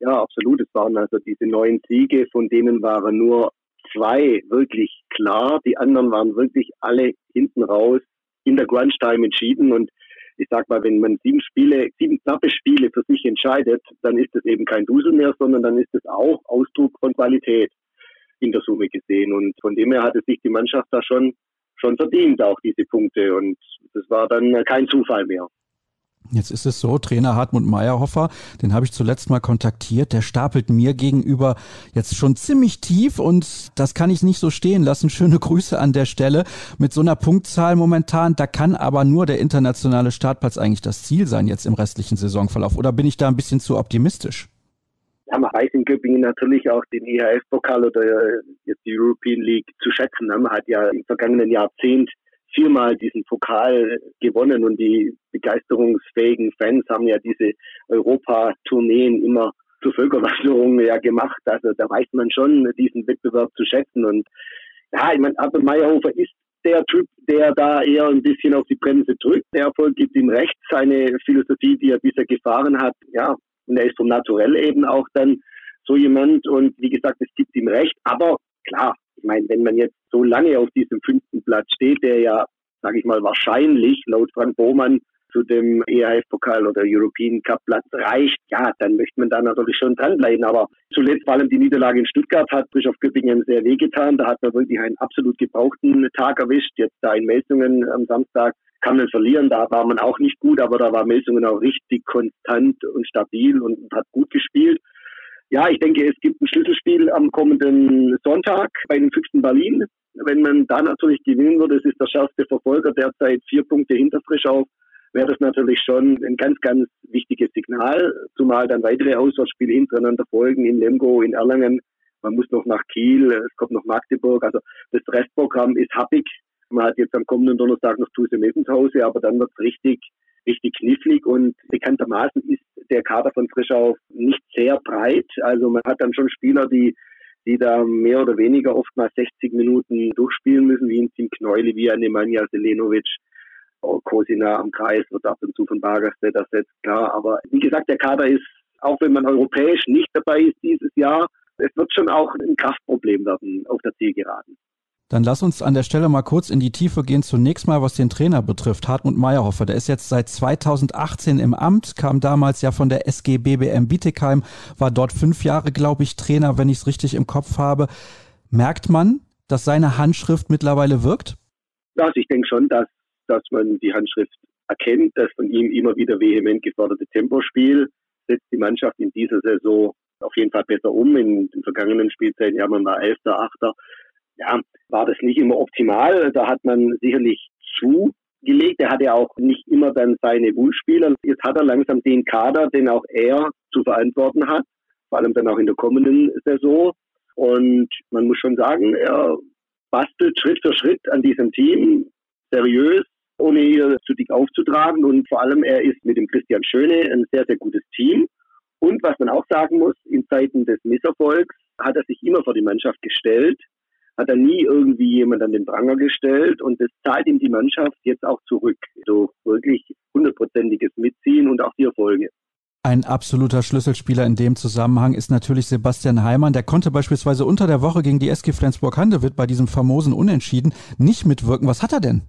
Ja, absolut. Es waren also diese neun Siege, von denen waren nur zwei wirklich klar. Die anderen waren wirklich alle hinten raus in der Crunch Time entschieden. Und ich sag mal, wenn man sieben Spiele, sieben knappe Spiele für sich entscheidet, dann ist das eben kein Dusel mehr, sondern dann ist es auch Ausdruck von Qualität in der Summe gesehen. Und von dem her hatte sich die Mannschaft da schon, schon verdient, auch diese Punkte. Und das war dann kein Zufall mehr. Jetzt ist es so, Trainer Hartmut Meyerhofer, den habe ich zuletzt mal kontaktiert, der stapelt mir gegenüber jetzt schon ziemlich tief und das kann ich nicht so stehen lassen. Schöne Grüße an der Stelle. Mit so einer Punktzahl momentan, da kann aber nur der internationale Startplatz eigentlich das Ziel sein jetzt im restlichen Saisonverlauf. Oder bin ich da ein bisschen zu optimistisch? Ja, man weiß in Göppingen natürlich auch den IHF-Pokal oder jetzt die European League zu schätzen. Man hat ja im vergangenen Jahrzehnt viermal diesen Pokal gewonnen und die begeisterungsfähigen Fans haben ja diese Europa-Tourneen immer zur Völkerwanderung ja gemacht. Also da weiß man schon, diesen Wettbewerb zu schätzen. Und ja, ich meine, aber Meyerhofer ist der Typ, der da eher ein bisschen auf die Bremse drückt. Der Erfolg gibt ihm recht. Seine Philosophie, die er bisher gefahren hat, ja, und er ist vom Naturell eben auch dann so jemand. Und wie gesagt, es gibt ihm recht. Aber klar, ich meine, wenn man jetzt so lange auf diesem fünften Platz steht, der ja, sage ich mal, wahrscheinlich laut Frank Bohmann zu dem EHF-Pokal oder European Cup-Platz reicht, ja, dann möchte man da natürlich schon dranbleiben. Aber zuletzt vor allem die Niederlage in Stuttgart hat Bischof Göppingen sehr wehgetan. Da hat man wirklich einen absolut gebrauchten Tag erwischt. Jetzt da in Melsungen am Samstag kann man verlieren, da war man auch nicht gut, aber da war Melsungen auch richtig konstant und stabil und hat gut gespielt. Ja, ich denke, es gibt ein Schlüsselspiel am kommenden Sonntag bei den Füchsen Berlin. Wenn man da natürlich gewinnen würde, es ist der schärfste Verfolger derzeit vier Punkte hinter Frischau, wäre das natürlich schon ein ganz, ganz wichtiges Signal, zumal dann weitere Auswärtsspiele hintereinander folgen in Lemgo, in Erlangen. Man muss noch nach Kiel, es kommt noch Magdeburg. Also das Restprogramm ist happig. Man hat jetzt am kommenden Donnerstag noch Tuse Hause, aber dann wird es richtig, richtig knifflig und bekanntermaßen ist der Kader von Frischau nicht sehr breit. Also man hat dann schon Spieler, die die da mehr oder weniger oftmals 60 Minuten durchspielen müssen, wie ein Team Kneuli, wie ein Nemanja Selenovic, Kosina am Kreis wird ab und zu von Bargerstedt ersetzt, klar. Aber wie gesagt, der Kader ist, auch wenn man europäisch nicht dabei ist dieses Jahr, es wird schon auch ein Kraftproblem werden auf der Zielgeraden. Dann lass uns an der Stelle mal kurz in die Tiefe gehen. Zunächst mal, was den Trainer betrifft. Hartmut Meyerhofer, der ist jetzt seit 2018 im Amt, kam damals ja von der SG BBM Bietigheim, war dort fünf Jahre, glaube ich, Trainer, wenn ich es richtig im Kopf habe. Merkt man, dass seine Handschrift mittlerweile wirkt? Ja, also ich denke schon, dass, dass man die Handschrift erkennt, dass von ihm immer wieder vehement geforderte Tempospiel setzt die Mannschaft in dieser Saison auf jeden Fall besser um. In den vergangenen Spielzeiten, ja, man war Elfter, Achter ja, war das nicht immer optimal. Da hat man sicherlich zugelegt. Er hatte ja auch nicht immer dann seine Wunschspieler. Jetzt hat er langsam den Kader, den auch er zu verantworten hat, vor allem dann auch in der kommenden Saison. Und man muss schon sagen, er bastelt Schritt für Schritt an diesem Team seriös, ohne hier zu dick aufzutragen. Und vor allem, er ist mit dem Christian Schöne ein sehr, sehr gutes Team. Und was man auch sagen muss, in Zeiten des Misserfolgs hat er sich immer vor die Mannschaft gestellt hat er nie irgendwie jemand an den Pranger gestellt und das zahlt ihm die Mannschaft jetzt auch zurück. So wirklich hundertprozentiges Mitziehen und auch die Erfolge. Ein absoluter Schlüsselspieler in dem Zusammenhang ist natürlich Sebastian Heimann. Der konnte beispielsweise unter der Woche gegen die SG Flensburg-Handewitt bei diesem famosen Unentschieden nicht mitwirken. Was hat er denn?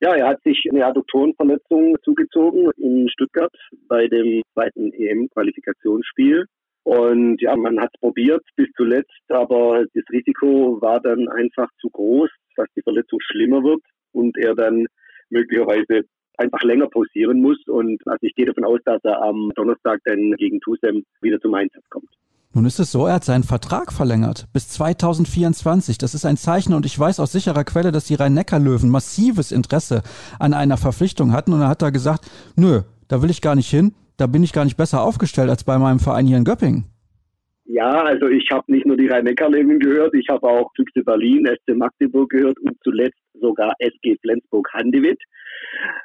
Ja, er hat sich eine Adduktorenverletzung zugezogen in Stuttgart bei dem zweiten EM-Qualifikationsspiel. Und ja, man hat probiert bis zuletzt, aber das Risiko war dann einfach zu groß, dass die Verletzung schlimmer wird und er dann möglicherweise einfach länger pausieren muss. Und also ich gehe davon aus, dass er am Donnerstag dann gegen Tusem wieder zum Einsatz kommt. Nun ist es so, er hat seinen Vertrag verlängert bis 2024. Das ist ein Zeichen und ich weiß aus sicherer Quelle, dass die Rhein-Neckar-Löwen massives Interesse an einer Verpflichtung hatten und er hat da gesagt, nö, da will ich gar nicht hin da bin ich gar nicht besser aufgestellt als bei meinem Verein hier in Göppingen. Ja, also ich habe nicht nur die Rhein-Neckar-Löwen gehört, ich habe auch Füchse Berlin, SC Magdeburg gehört und zuletzt sogar SG Flensburg-Handewitt.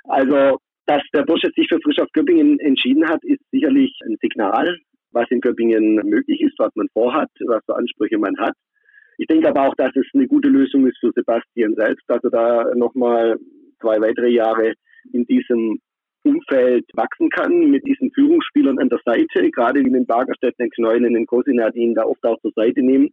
Also, dass der Bursche sich für Frisch auf Göppingen entschieden hat, ist sicherlich ein Signal, was in Göppingen möglich ist, was man vorhat, was für Ansprüche man hat. Ich denke aber auch, dass es eine gute Lösung ist für Sebastian selbst, dass er da nochmal zwei weitere Jahre in diesem Umfeld wachsen kann mit diesen Führungsspielern an der Seite, gerade wie den Bargerstedt, den Kneulen, den Kosinat, die ihn da oft auch zur Seite nehmen.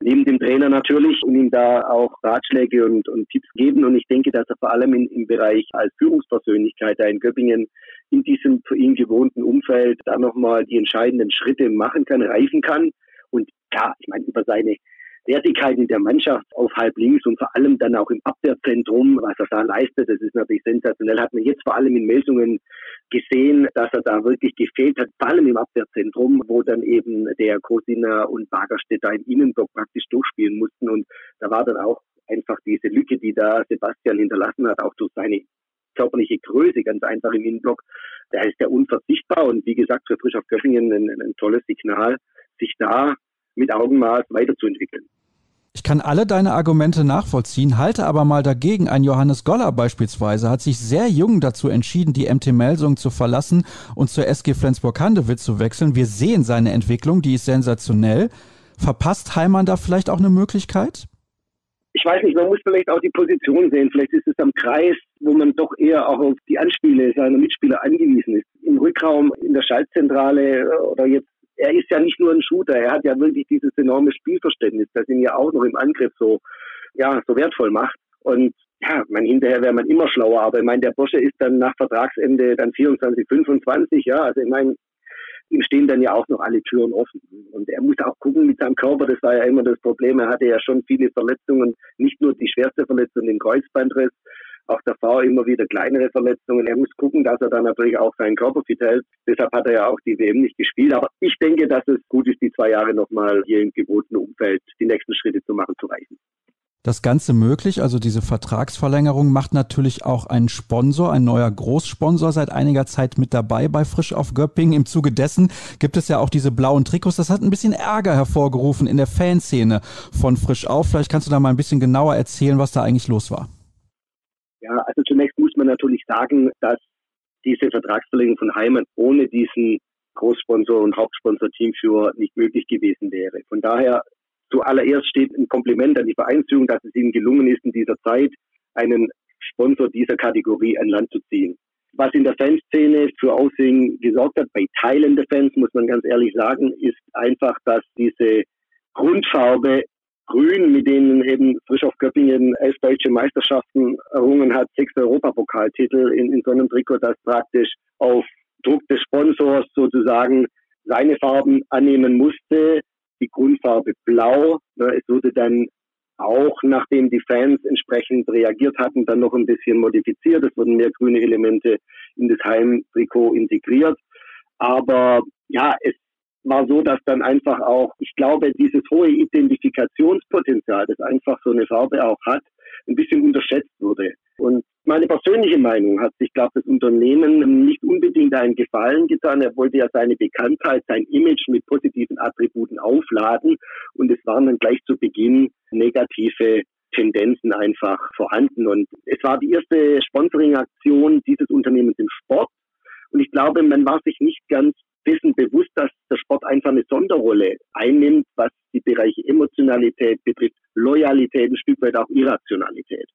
Neben dem Trainer natürlich und ihm da auch Ratschläge und, und Tipps geben. Und ich denke, dass er vor allem in, im Bereich als Führungspersönlichkeit da in Göppingen in diesem für ihn gewohnten Umfeld da nochmal die entscheidenden Schritte machen kann, reifen kann. Und ja, ich meine, über seine Wertigkeit in der Mannschaft auf halb links und vor allem dann auch im Abwehrzentrum, was er da leistet, das ist natürlich sensationell. Hat man jetzt vor allem in Melsungen gesehen, dass er da wirklich gefehlt hat, vor allem im Abwehrzentrum, wo dann eben der Kosina und Bagerstedt da im Innenblock praktisch durchspielen mussten. Und da war dann auch einfach diese Lücke, die da Sebastian hinterlassen hat, auch durch seine körperliche Größe ganz einfach im Innenblock. Da ist er unverzichtbar und wie gesagt, für Frisch auf Göffingen ein, ein tolles Signal, sich da mit Augenmaß weiterzuentwickeln. Ich kann alle deine Argumente nachvollziehen, halte aber mal dagegen. Ein Johannes Goller beispielsweise hat sich sehr jung dazu entschieden, die MT Melsung zu verlassen und zur SG Flensburg-Handewitt zu wechseln. Wir sehen seine Entwicklung, die ist sensationell. Verpasst Heimann da vielleicht auch eine Möglichkeit? Ich weiß nicht, man muss vielleicht auch die Position sehen. Vielleicht ist es am Kreis, wo man doch eher auch auf die Anspiele seiner Mitspieler angewiesen ist. Im Rückraum, in der Schaltzentrale äh, oder jetzt er ist ja nicht nur ein Shooter, er hat ja wirklich dieses enorme Spielverständnis, das ihn ja auch noch im Angriff so, ja, so wertvoll macht. Und ja, man hinterher wäre man immer schlauer, aber ich meine, der Bursche ist dann nach Vertragsende dann 24, 25, ja, also ich meine, ihm stehen dann ja auch noch alle Türen offen. Und er muss auch gucken mit seinem Körper, das war ja immer das Problem, er hatte ja schon viele Verletzungen, nicht nur die schwerste Verletzung, den Kreuzbandriss, auch davor immer wieder kleinere Verletzungen. Er muss gucken, dass er dann natürlich auch seinen Körper fit hält. Deshalb hat er ja auch die WM nicht gespielt. Aber ich denke, dass es gut ist, die zwei Jahre nochmal hier im gebotenen Umfeld die nächsten Schritte zu machen, zu reichen. Das Ganze möglich, also diese Vertragsverlängerung, macht natürlich auch ein Sponsor, ein neuer Großsponsor seit einiger Zeit mit dabei bei Frisch auf Göppingen. Im Zuge dessen gibt es ja auch diese blauen Trikots. Das hat ein bisschen Ärger hervorgerufen in der Fanszene von Frisch auf. Vielleicht kannst du da mal ein bisschen genauer erzählen, was da eigentlich los war. Ja, also zunächst muss man natürlich sagen, dass diese Vertragsverlängerung von Heimann ohne diesen Großsponsor und Hauptsponsor-Teamführer nicht möglich gewesen wäre. Von daher zuallererst steht ein Kompliment an die Vereinsführung, dass es ihnen gelungen ist, in dieser Zeit einen Sponsor dieser Kategorie an Land zu ziehen. Was in der Fanszene für Aussehen gesorgt hat, bei Teilen der Fans, muss man ganz ehrlich sagen, ist einfach, dass diese Grundfarbe Grün, mit denen eben frisch auf Göppingen elf deutsche Meisterschaften errungen hat, sechs Europapokaltitel in, in so einem Trikot, das praktisch auf Druck des Sponsors sozusagen seine Farben annehmen musste. Die Grundfarbe blau. Es wurde dann auch, nachdem die Fans entsprechend reagiert hatten, dann noch ein bisschen modifiziert. Es wurden mehr grüne Elemente in das Heimtrikot integriert. Aber ja, es war so, dass dann einfach auch, ich glaube, dieses hohe Identifikationspotenzial, das einfach so eine Farbe auch hat, ein bisschen unterschätzt wurde. Und meine persönliche Meinung hat sich, glaube das Unternehmen nicht unbedingt einen Gefallen getan. Er wollte ja seine Bekanntheit, sein Image mit positiven Attributen aufladen. Und es waren dann gleich zu Beginn negative Tendenzen einfach vorhanden. Und es war die erste Sponsoring-Aktion dieses Unternehmens im Sport. Und ich glaube, man war sich nicht ganz dessen bewusst, dass der Sport einfach eine Sonderrolle einnimmt, was die Bereiche Emotionalität betrifft, Loyalität, ein Stück weit auch Irrationalität.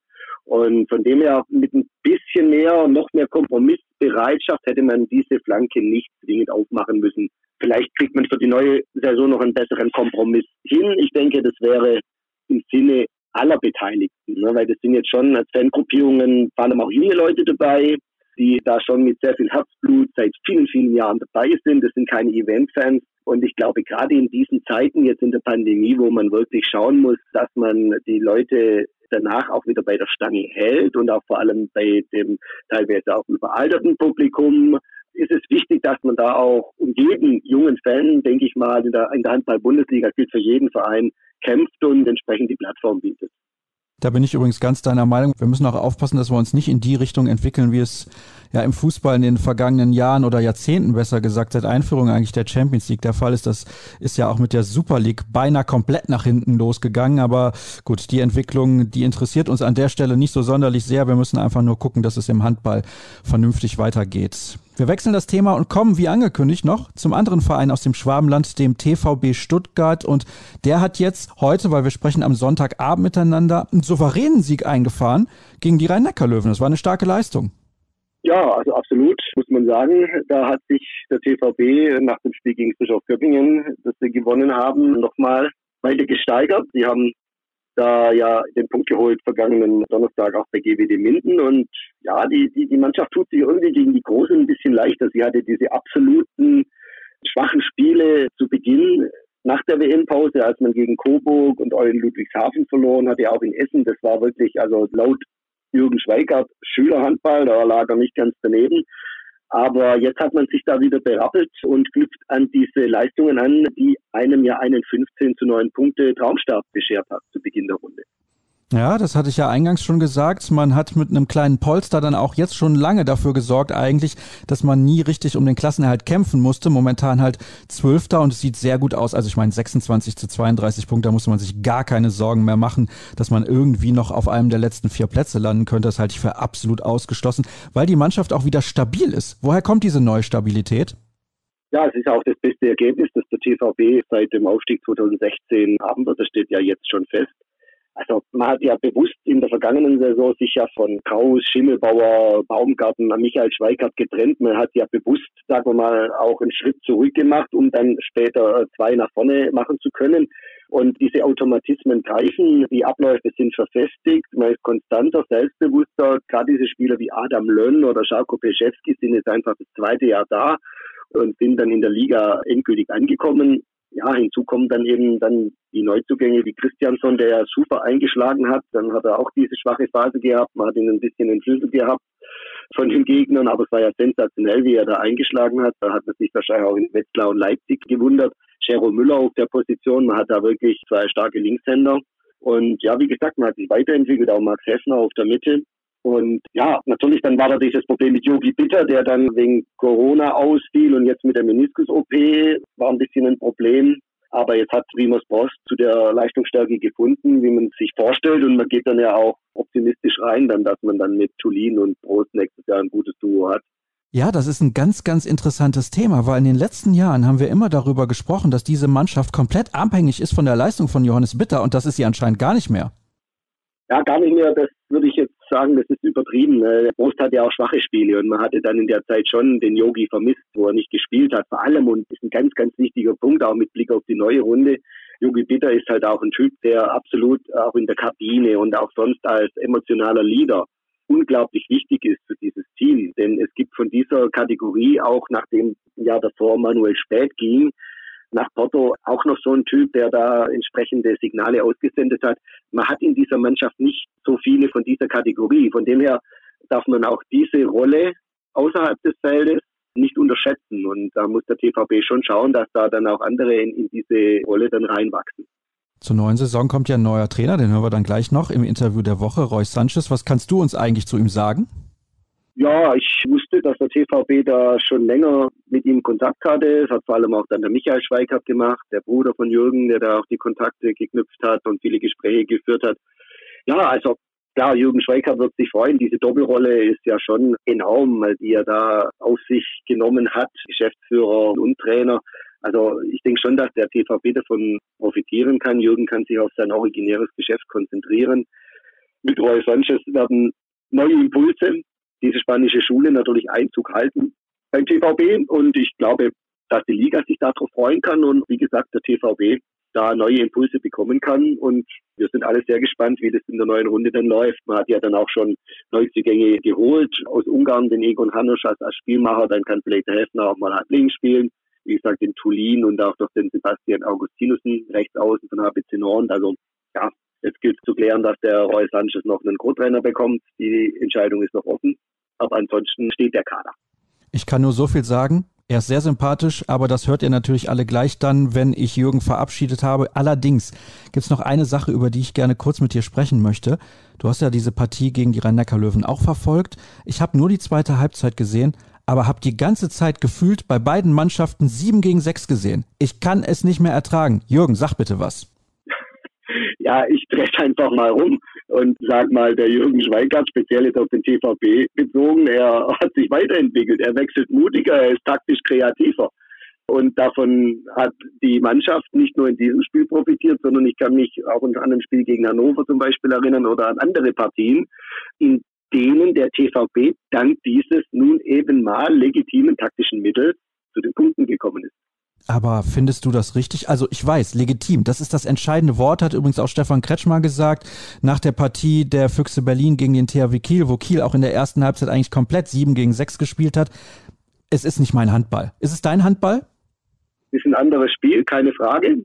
Und von dem her mit ein bisschen mehr, noch mehr Kompromissbereitschaft hätte man diese Flanke nicht zwingend aufmachen müssen. Vielleicht kriegt man für die neue Saison noch einen besseren Kompromiss hin. Ich denke, das wäre im Sinne aller Beteiligten, ne? weil das sind jetzt schon als Fangruppierungen, vor allem auch junge Leute dabei, die da schon mit sehr viel Herzblut seit vielen, vielen Jahren dabei sind. Das sind keine Event-Fans. Und ich glaube, gerade in diesen Zeiten jetzt in der Pandemie, wo man wirklich schauen muss, dass man die Leute danach auch wieder bei der Stange hält und auch vor allem bei dem teilweise auch überalterten Publikum, ist es wichtig, dass man da auch um jeden jungen Fan, denke ich mal, in der, in Handball-Bundesliga gilt für jeden Verein, kämpft und entsprechend die Plattform bietet. Da bin ich übrigens ganz deiner Meinung. Wir müssen auch aufpassen, dass wir uns nicht in die Richtung entwickeln, wie es ja im Fußball in den vergangenen Jahren oder Jahrzehnten besser gesagt seit Einführung eigentlich der Champions League der Fall ist. Das ist ja auch mit der Super League beinahe komplett nach hinten losgegangen. Aber gut, die Entwicklung, die interessiert uns an der Stelle nicht so sonderlich sehr. Wir müssen einfach nur gucken, dass es im Handball vernünftig weitergeht. Wir wechseln das Thema und kommen, wie angekündigt, noch zum anderen Verein aus dem Schwabenland, dem TVB Stuttgart. Und der hat jetzt heute, weil wir sprechen am Sonntagabend miteinander, einen souveränen Sieg eingefahren gegen die Rhein-Neckar-Löwen. Das war eine starke Leistung. Ja, also absolut, muss man sagen. Da hat sich der TVB nach dem Spiel gegen Bischof Göppingen, das sie gewonnen haben, nochmal weiter gesteigert. Sie haben da ja den Punkt geholt vergangenen Donnerstag auch bei GWD Minden und ja, die, die, die Mannschaft tut sich irgendwie gegen die Großen ein bisschen leichter. Sie hatte diese absoluten schwachen Spiele zu Beginn nach der WM-Pause, als man gegen Coburg und Eulen Ludwigshafen verloren hatte, auch in Essen. Das war wirklich, also laut Jürgen Schweigert, Schülerhandball, da lag er nicht ganz daneben. Aber jetzt hat man sich da wieder berappelt und knüpft an diese Leistungen an, die einem ja einen 15 zu 9 Punkte Traumstart beschert hat zu Beginn der Runde. Ja, das hatte ich ja eingangs schon gesagt. Man hat mit einem kleinen Polster dann auch jetzt schon lange dafür gesorgt, eigentlich, dass man nie richtig um den Klassenerhalt kämpfen musste. Momentan halt Zwölfter und es sieht sehr gut aus. Also ich meine, 26 zu 32 Punkte, da muss man sich gar keine Sorgen mehr machen, dass man irgendwie noch auf einem der letzten vier Plätze landen könnte. Das halte ich für absolut ausgeschlossen, weil die Mannschaft auch wieder stabil ist. Woher kommt diese neue Stabilität? Ja, es ist auch das beste Ergebnis, das der TVB seit dem Aufstieg 2016 haben wird. Das steht ja jetzt schon fest. Also man hat ja bewusst in der vergangenen Saison sich ja von Kraus, Schimmelbauer, Baumgarten, Michael Schweikart getrennt. Man hat ja bewusst, sagen wir mal, auch einen Schritt zurück gemacht, um dann später zwei nach vorne machen zu können. Und diese Automatismen greifen, die Abläufe sind verfestigt, man ist konstanter, selbstbewusster. Gerade diese Spieler wie Adam Lönn oder Schauko Peschewski sind jetzt einfach das zweite Jahr da und sind dann in der Liga endgültig angekommen ja, hinzu kommen dann eben dann die Neuzugänge wie Christiansson, der ja super eingeschlagen hat. Dann hat er auch diese schwache Phase gehabt. Man hat ihn ein bisschen entschlüsselt gehabt von den Gegnern, aber es war ja sensationell, wie er da eingeschlagen hat. Da hat man sich wahrscheinlich auch in Wetzlar und Leipzig gewundert. Gero Müller auf der Position. Man hat da wirklich zwei starke Linkshänder. Und ja, wie gesagt, man hat sich weiterentwickelt, auch Max Heffner auf der Mitte. Und ja, natürlich dann war da dieses Problem mit Yogi Bitter, der dann wegen Corona ausfiel und jetzt mit der Meniskus-OP war ein bisschen ein Problem. Aber jetzt hat Primus Boss zu der Leistungsstärke gefunden, wie man sich vorstellt. Und man geht dann ja auch optimistisch rein, dann, dass man dann mit Tulin und Prost nächstes Jahr ein gutes Duo hat. Ja, das ist ein ganz, ganz interessantes Thema, weil in den letzten Jahren haben wir immer darüber gesprochen, dass diese Mannschaft komplett abhängig ist von der Leistung von Johannes Bitter und das ist sie anscheinend gar nicht mehr. Ja, gar nicht mehr. Das würde ich jetzt sagen, das ist übertrieben. Der Prost hatte ja auch schwache Spiele und man hatte dann in der Zeit schon den Yogi vermisst, wo er nicht gespielt hat. Vor allem, und das ist ein ganz, ganz wichtiger Punkt, auch mit Blick auf die neue Runde. Yogi Bitter ist halt auch ein Typ, der absolut auch in der Kabine und auch sonst als emotionaler Leader unglaublich wichtig ist für dieses Team. Denn es gibt von dieser Kategorie auch nach dem Jahr davor Manuel Spät ging, nach Porto auch noch so ein Typ, der da entsprechende Signale ausgesendet hat. Man hat in dieser Mannschaft nicht so viele von dieser Kategorie. Von dem her darf man auch diese Rolle außerhalb des Feldes nicht unterschätzen. Und da muss der TVB schon schauen, dass da dann auch andere in, in diese Rolle dann reinwachsen. Zur neuen Saison kommt ja ein neuer Trainer, den hören wir dann gleich noch im Interview der Woche, Roy Sanchez. Was kannst du uns eigentlich zu ihm sagen? Ja, ich wusste, dass der TVB da schon länger mit ihm Kontakt hatte. Das hat vor allem auch dann der Michael Schweikert gemacht, der Bruder von Jürgen, der da auch die Kontakte geknüpft hat und viele Gespräche geführt hat. Ja, also klar, Jürgen Schweikert wird sich freuen. Diese Doppelrolle ist ja schon enorm, die er da auf sich genommen hat, Geschäftsführer und Trainer. Also ich denke schon, dass der TVB davon profitieren kann. Jürgen kann sich auf sein originäres Geschäft konzentrieren. Mit Roy Sanchez werden neue Impulse diese spanische Schule natürlich Einzug halten beim TVB. Und ich glaube, dass die Liga sich darauf freuen kann und wie gesagt, der TVB da neue Impulse bekommen kann. Und wir sind alle sehr gespannt, wie das in der neuen Runde dann läuft. Man hat ja dann auch schon Neuzugänge geholt aus Ungarn, den Egon Hanusch als, als Spielmacher. Dann kann vielleicht der Heffner auch mal halb links spielen. Wie gesagt, den Tulin und auch durch den Sebastian Augustinussen rechts außen von HBC Nord. Also ja, Jetzt gilt zu klären, dass der Roy Sanchez noch einen Co-Trainer bekommt. Die Entscheidung ist noch offen. Aber ansonsten steht der Kader. Ich kann nur so viel sagen. Er ist sehr sympathisch, aber das hört ihr natürlich alle gleich dann, wenn ich Jürgen verabschiedet habe. Allerdings gibt es noch eine Sache, über die ich gerne kurz mit dir sprechen möchte. Du hast ja diese Partie gegen die Rhein-Neckar-Löwen auch verfolgt. Ich habe nur die zweite Halbzeit gesehen, aber habe die ganze Zeit gefühlt bei beiden Mannschaften sieben gegen sechs gesehen. Ich kann es nicht mehr ertragen. Jürgen, sag bitte was ja, ich drehe einfach mal rum und sag mal, der Jürgen Schweigert, speziell jetzt auf den TVB bezogen, er hat sich weiterentwickelt. Er wechselt mutiger, er ist taktisch kreativer. Und davon hat die Mannschaft nicht nur in diesem Spiel profitiert, sondern ich kann mich auch an einem Spiel gegen Hannover zum Beispiel erinnern oder an andere Partien, in denen der TVB dank dieses nun eben mal legitimen taktischen Mittels zu den Punkten gekommen ist. Aber findest du das richtig? Also ich weiß, legitim, das ist das entscheidende Wort, hat übrigens auch Stefan Kretschmer gesagt, nach der Partie der Füchse Berlin gegen den THW Kiel, wo Kiel auch in der ersten Halbzeit eigentlich komplett 7 gegen 6 gespielt hat. Es ist nicht mein Handball. Ist es dein Handball? Ist ein anderes Spiel, keine Frage.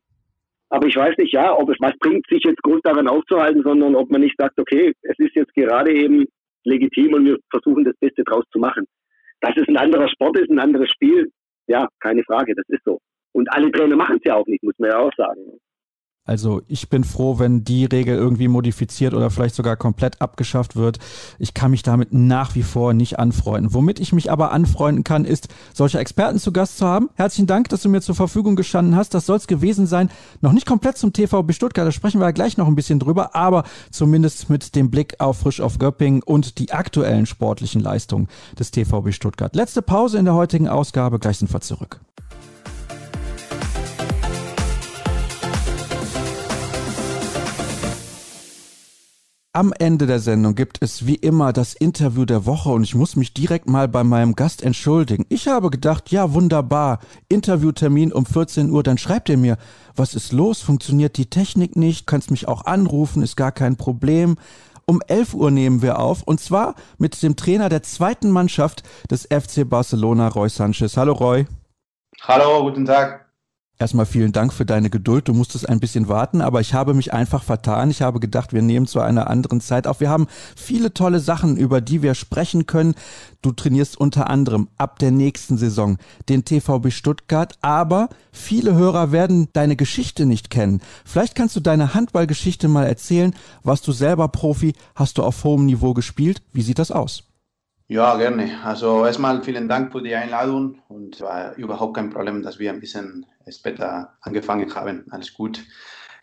Aber ich weiß nicht, ja, ob es was bringt, sich jetzt groß daran aufzuhalten, sondern ob man nicht sagt, okay, es ist jetzt gerade eben legitim und wir versuchen das Beste draus zu machen. Dass es ein anderer Sport ist, ein anderes Spiel, ja, keine Frage, das ist so. Und alle Trainer machen es ja auch nicht, muss man ja auch sagen. Also ich bin froh, wenn die Regel irgendwie modifiziert oder vielleicht sogar komplett abgeschafft wird. Ich kann mich damit nach wie vor nicht anfreunden. Womit ich mich aber anfreunden kann, ist, solche Experten zu Gast zu haben. Herzlichen Dank, dass du mir zur Verfügung gestanden hast. Das soll es gewesen sein. Noch nicht komplett zum TVB Stuttgart, da sprechen wir ja gleich noch ein bisschen drüber, aber zumindest mit dem Blick auf Frisch auf Göppingen und die aktuellen sportlichen Leistungen des TVB Stuttgart. Letzte Pause in der heutigen Ausgabe, gleich sind wir zurück. Am Ende der Sendung gibt es wie immer das Interview der Woche und ich muss mich direkt mal bei meinem Gast entschuldigen. Ich habe gedacht, ja wunderbar, Interviewtermin um 14 Uhr, dann schreibt er mir, was ist los, funktioniert die Technik nicht, kannst mich auch anrufen, ist gar kein Problem. Um 11 Uhr nehmen wir auf und zwar mit dem Trainer der zweiten Mannschaft des FC Barcelona, Roy Sanchez. Hallo Roy. Hallo, guten Tag. Erstmal vielen Dank für deine Geduld. Du musstest ein bisschen warten, aber ich habe mich einfach vertan. Ich habe gedacht, wir nehmen zu einer anderen Zeit auf. Wir haben viele tolle Sachen, über die wir sprechen können. Du trainierst unter anderem ab der nächsten Saison den TVB Stuttgart, aber viele Hörer werden deine Geschichte nicht kennen. Vielleicht kannst du deine Handballgeschichte mal erzählen. Warst du selber Profi? Hast du auf hohem Niveau gespielt? Wie sieht das aus? Ja, gerne. Also erstmal vielen Dank für die Einladung und war überhaupt kein Problem, dass wir ein bisschen später angefangen haben. Alles gut.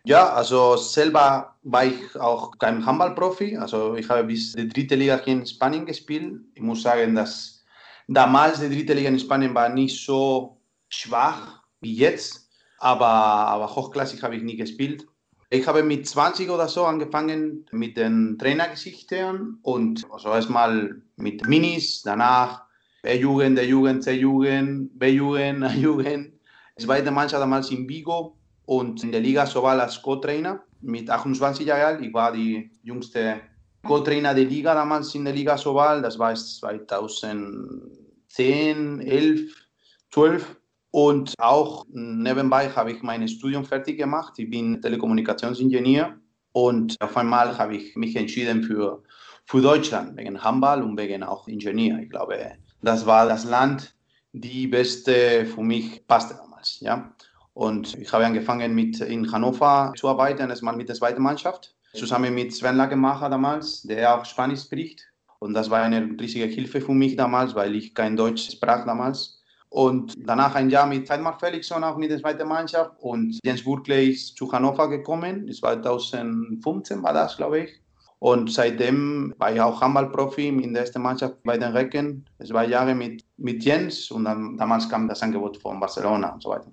Ja, also selber war ich auch kein Handballprofi. Also ich habe bis die dritte Liga hier in Spanien gespielt. Ich muss sagen, dass damals die dritte Liga in Spanien war nicht so schwach wie jetzt, aber, aber hochklassig habe ich nie gespielt. Ich habe mit 20 oder so angefangen mit den Trainergeschichten und also erstmal mit Minis, danach E-Jugend, D-Jugend, C-Jugend, B-Jugend, A-Jugend. Zweite Mannschaft damals in Vigo und in der Liga Sobal als Co-Trainer mit 28 Jahren. Ich war die jüngste Co-Trainer der Liga damals in der Liga Sobal. Das war 2010, 11, 12. Und auch nebenbei habe ich mein Studium fertig gemacht. Ich bin Telekommunikationsingenieur und auf einmal habe ich mich entschieden für, für Deutschland, wegen Handball und wegen auch Ingenieur. Ich glaube, das war das Land, die beste für mich passte damals. Ja? Und ich habe angefangen mit in Hannover zu arbeiten, erstmal mit der zweiten Mannschaft, zusammen mit Sven Lagemacher damals, der auch Spanisch spricht. Und das war eine riesige Hilfe für mich damals, weil ich kein Deutsch sprach damals. Und danach ein Jahr mit Heidmar Felixson auch mit der zweiten Mannschaft. Und Jens Burkley ist zu Hannover gekommen. 2015 war das, glaube ich. Und seitdem war ich auch Handballprofi in der ersten Mannschaft bei den Recken. Zwei Jahre mit, mit Jens und dann, damals kam das Angebot von Barcelona und so weiter.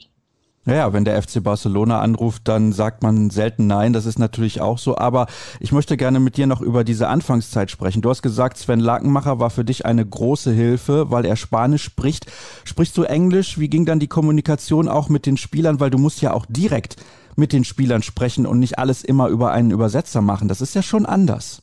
Naja, wenn der FC Barcelona anruft, dann sagt man selten nein. Das ist natürlich auch so. Aber ich möchte gerne mit dir noch über diese Anfangszeit sprechen. Du hast gesagt, Sven Lakenmacher war für dich eine große Hilfe, weil er Spanisch spricht. Sprichst du Englisch? Wie ging dann die Kommunikation auch mit den Spielern? Weil du musst ja auch direkt mit den Spielern sprechen und nicht alles immer über einen Übersetzer machen. Das ist ja schon anders.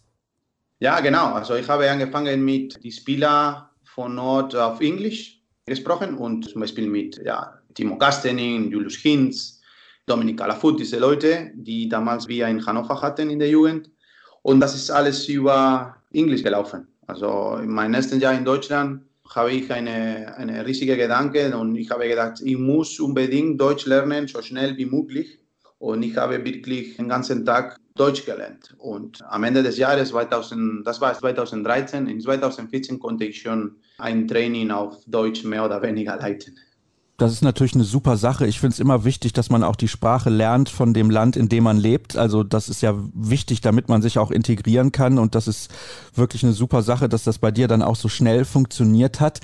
Ja, genau. Also ich habe angefangen mit den Spielern von Nord auf Englisch gesprochen und zum Beispiel mit ja, Timo Kastenin, Julius Hinz, Dominik Calafut, diese Leute, die damals wir in Hannover hatten in der Jugend. Und das ist alles über Englisch gelaufen. Also in meinem ersten Jahr in Deutschland habe ich eine, eine riesige Gedanke und ich habe gedacht, ich muss unbedingt Deutsch lernen, so schnell wie möglich. Und ich habe wirklich den ganzen Tag Deutsch gelernt. Und am Ende des Jahres, 2000, das war 2013, in 2014 konnte ich schon ein Training auf Deutsch mehr oder weniger leiten das ist natürlich eine super Sache. Ich finde es immer wichtig, dass man auch die Sprache lernt von dem Land, in dem man lebt. Also das ist ja wichtig, damit man sich auch integrieren kann. Und das ist wirklich eine super Sache, dass das bei dir dann auch so schnell funktioniert hat.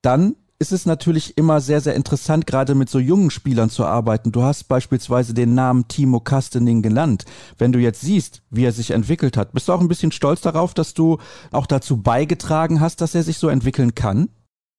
Dann ist es natürlich immer sehr, sehr interessant, gerade mit so jungen Spielern zu arbeiten. Du hast beispielsweise den Namen Timo Kastening genannt. Wenn du jetzt siehst, wie er sich entwickelt hat, bist du auch ein bisschen stolz darauf, dass du auch dazu beigetragen hast, dass er sich so entwickeln kann?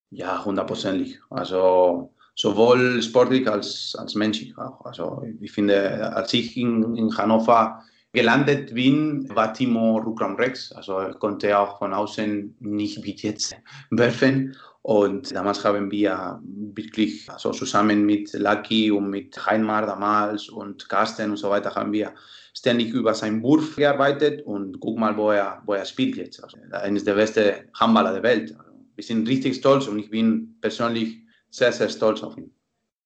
Ja, hundertprozentig. Also sowohl sportlich als, als menschlich auch. Also ich finde, als ich in, in Hannover gelandet bin, war Timo Rukram Rex. Also er konnte auch von außen nicht wie jetzt werfen. Und damals haben wir wirklich also zusammen mit Lucky und mit Heinmar damals und Carsten und so weiter haben wir ständig über seinen Wurf gearbeitet und guck mal, wo er, wo er spielt jetzt. Also, ist der beste Handballer der Welt wir sind richtig stolz und ich bin persönlich sehr, sehr stolz auf ihn.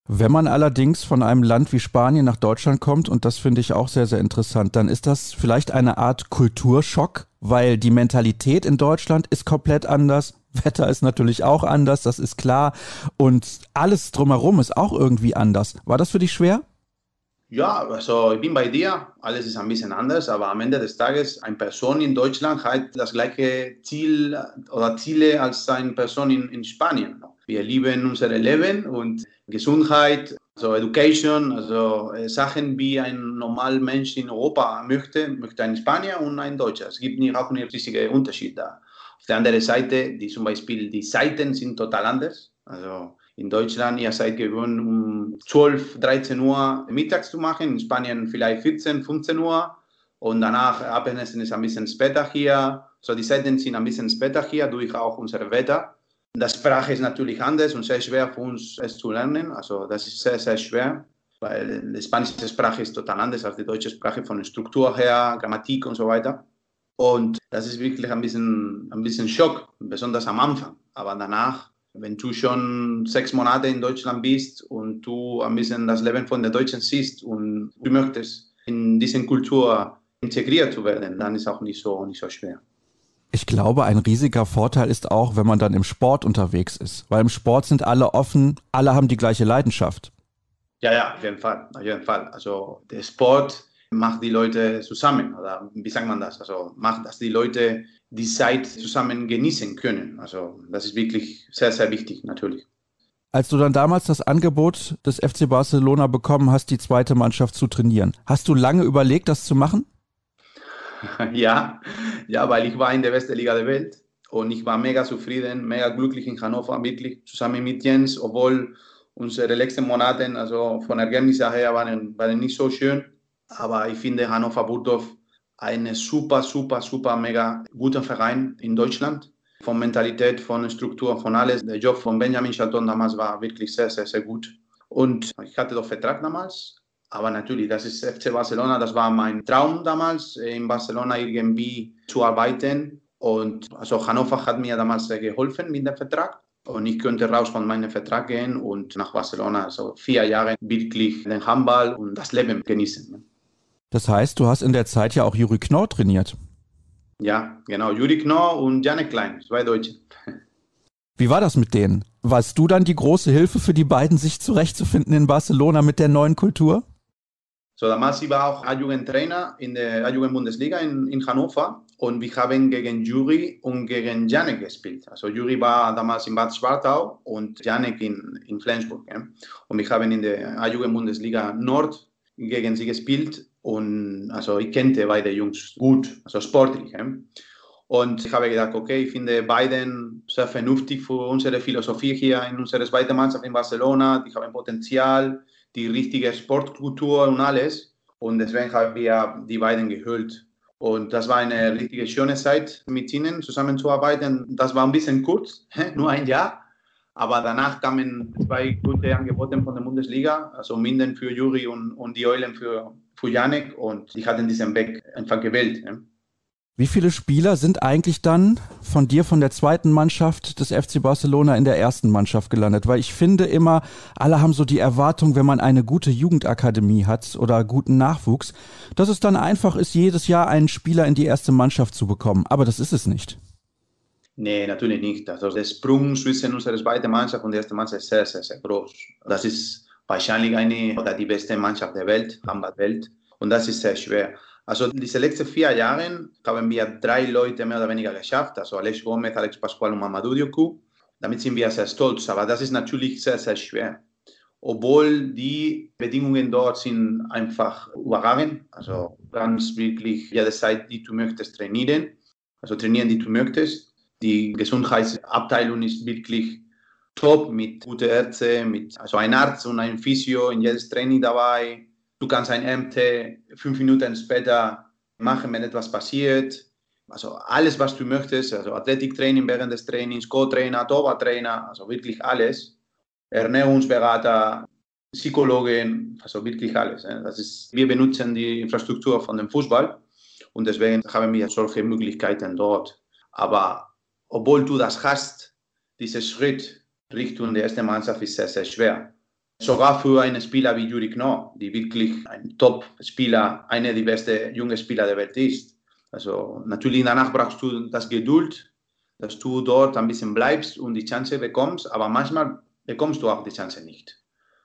Wenn man allerdings von einem Land wie Spanien nach Deutschland kommt, und das finde ich auch sehr, sehr interessant, dann ist das vielleicht eine Art Kulturschock, weil die Mentalität in Deutschland ist komplett anders. Wetter ist natürlich auch anders, das ist klar. Und alles drumherum ist auch irgendwie anders. War das für dich schwer? Ja, also ich bin bei dir. Alles ist ein bisschen anders, aber am Ende des Tages, eine Person in Deutschland hat das gleiche Ziel oder Ziele als eine Person in, in Spanien. Wir lieben unser Leben und Gesundheit, also Education, also äh, Sachen, wie ein normaler Mensch in Europa möchte, möchte ein Spanier und ein Deutscher. Es gibt nicht auch einen riesigen Unterschied da. Auf der anderen Seite, die zum Beispiel die Seiten sind total anders. Also in Deutschland, ihr seid gewohnt, um 12, 13 Uhr mittags zu machen, in Spanien vielleicht 14, 15 Uhr und danach Abendessen ist ein bisschen später hier. So die Zeiten sind ein bisschen später hier durch auch unser Wetter. Die Sprache ist natürlich anders und sehr schwer für uns es zu lernen. Also das ist sehr, sehr schwer, weil die spanische Sprache ist total anders als die deutsche Sprache von der Struktur her, Grammatik und so weiter. Und das ist wirklich ein bisschen, ein bisschen Schock, besonders am Anfang. Aber danach, wenn du schon sechs Monate in Deutschland bist und du ein bisschen das Leben von den Deutschen siehst und du möchtest in diese Kultur integriert zu werden, dann ist auch nicht so, nicht so schwer. Ich glaube, ein riesiger Vorteil ist auch, wenn man dann im Sport unterwegs ist. Weil im Sport sind alle offen, alle haben die gleiche Leidenschaft. Ja, ja, auf jeden Fall. Auf jeden Fall. Also der Sport macht die Leute zusammen. Oder wie sagt man das? Also macht, dass die Leute die Zeit zusammen genießen können. Also das ist wirklich sehr, sehr wichtig, natürlich. Als du dann damals das Angebot des FC Barcelona bekommen hast, die zweite Mannschaft zu trainieren, hast du lange überlegt, das zu machen? Ja, ja, weil ich war in der besten Liga der Welt und ich war mega zufrieden, mega glücklich in Hannover, wirklich zusammen mit Jens, obwohl unsere letzten Monate, also von Ergebnissen her, waren, waren nicht so schön. Aber ich finde Hannover Burgdorf eine super, super, super, mega guter Verein in Deutschland. Von Mentalität, von Struktur, von alles. Der Job von Benjamin Chaton damals war wirklich sehr, sehr, sehr gut. Und ich hatte doch Vertrag damals aber natürlich, das ist FC Barcelona, das war mein Traum damals, in Barcelona irgendwie zu arbeiten. Und also Hannover hat mir damals geholfen mit dem Vertrag. Und ich könnte raus von meinem Vertrag gehen und nach Barcelona, also vier Jahre wirklich den Handball und das Leben genießen. Das heißt, du hast in der Zeit ja auch Juri Knorr trainiert. Ja, genau. Juri Knorr und Janek Klein, zwei Deutsche. Wie war das mit denen? Warst du dann die große Hilfe für die beiden, sich zurechtzufinden in Barcelona mit der neuen Kultur? So, damals war auch A-Jugendtrainer in der A-Jugend-Bundesliga in, in Hannover und wir haben gegen Juri und gegen Janek gespielt. Also Juri war damals in Bad Schwartau und Janek in, in Flensburg. Ja. Und wir haben in der A-Jugend-Bundesliga Nord gegen sie gespielt und also ich kannte beide Jungs gut, also sportlich. Ja. Und ich habe gedacht, okay, ich finde beiden sehr vernünftig für unsere Philosophie hier in unserer zweiten Mannschaft in Barcelona. Die haben Potenzial die richtige Sportkultur und alles. Und deswegen haben wir die beiden gehüllt. Und das war eine richtige schöne Zeit, mit ihnen zusammenzuarbeiten. Das war ein bisschen kurz, nur ein Jahr. Aber danach kamen zwei gute Angebote von der Bundesliga, also Minden für Juri und, und die Eulen für, für Janek. Und die hatten diesen Weg einfach gewählt. Wie viele Spieler sind eigentlich dann von dir von der zweiten Mannschaft des FC Barcelona in der ersten Mannschaft gelandet? Weil ich finde immer, alle haben so die Erwartung, wenn man eine gute Jugendakademie hat oder guten Nachwuchs, dass es dann einfach ist, jedes Jahr einen Spieler in die erste Mannschaft zu bekommen. Aber das ist es nicht. Nee, natürlich nicht. Also der Sprung zwischen unserer zweiten Mannschaft und der ersten Mannschaft ist sehr, sehr, sehr groß. Das ist wahrscheinlich eine oder die beste Mannschaft der Welt, Handballwelt. Und das ist sehr schwer. Also diese letzten vier Jahre haben wir drei Leute mehr oder weniger geschafft, also Alex Gomez, Alex Pascual und Mamadou Dioku. Damit sind wir sehr stolz, aber das ist natürlich sehr, sehr schwer. Obwohl die Bedingungen dort sind einfach überragend, also ganz wirklich jederzeit, die du möchtest, trainieren, also trainieren, die du möchtest. Die Gesundheitsabteilung ist wirklich top mit guten Ärzten, mit also ein Arzt und ein Physio in jedes Training dabei Du kannst ein MT fünf Minuten später machen, wenn etwas passiert. Also alles, was du möchtest, also Athletiktraining während des Trainings, Co-Trainer, Torwarttrainer, also wirklich alles. Ernährungsberater, Psychologen, also wirklich alles. Das ist, wir benutzen die Infrastruktur von dem Fußball und deswegen haben wir solche Möglichkeiten dort. Aber obwohl du das hast, dieser Schritt Richtung der ersten Mannschaft ist sehr, sehr schwer. Sogar für einen Spieler wie Juri Knorr, die wirklich ein Top-Spieler, einer der besten jungen Spieler der Welt ist. Also natürlich danach brauchst du das Geduld, dass du dort ein bisschen bleibst und die Chance bekommst, aber manchmal bekommst du auch die Chance nicht.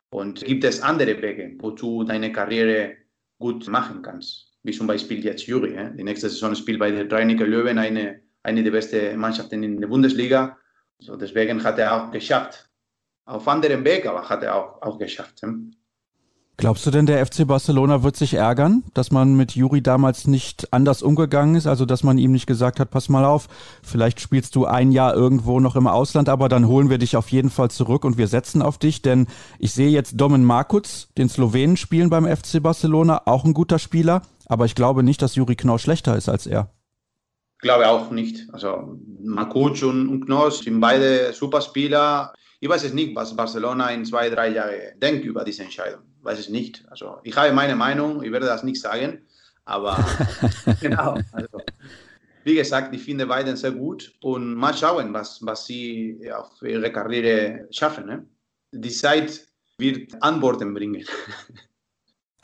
Und gibt es andere Wege, wo du deine Karriere gut machen kannst, wie zum Beispiel jetzt Juri. Die nächste Saison spielt bei der Rheiniger Löwen eine, eine der besten Mannschaften in der Bundesliga. So deswegen hat er auch geschafft, auf anderem Weg, aber hat er auch, auch geschafft. Glaubst du denn, der FC Barcelona wird sich ärgern, dass man mit Juri damals nicht anders umgegangen ist? Also, dass man ihm nicht gesagt hat, pass mal auf, vielleicht spielst du ein Jahr irgendwo noch im Ausland, aber dann holen wir dich auf jeden Fall zurück und wir setzen auf dich, denn ich sehe jetzt Domen Markuc, den Slowenen spielen beim FC Barcelona, auch ein guter Spieler, aber ich glaube nicht, dass Juri Knorr schlechter ist als er. Ich glaube auch nicht. Also, Markuc und Knorr sind beide super Spieler. Ich weiß es nicht, was Barcelona in zwei, drei Jahren denkt über diese Entscheidung. Ich weiß es nicht. Also ich habe meine Meinung, ich werde das nicht sagen, aber genau. Also, wie gesagt, ich finde beiden sehr gut und mal schauen, was, was sie auf ihre Karriere schaffen. Ne? Die Zeit wird Antworten bringen.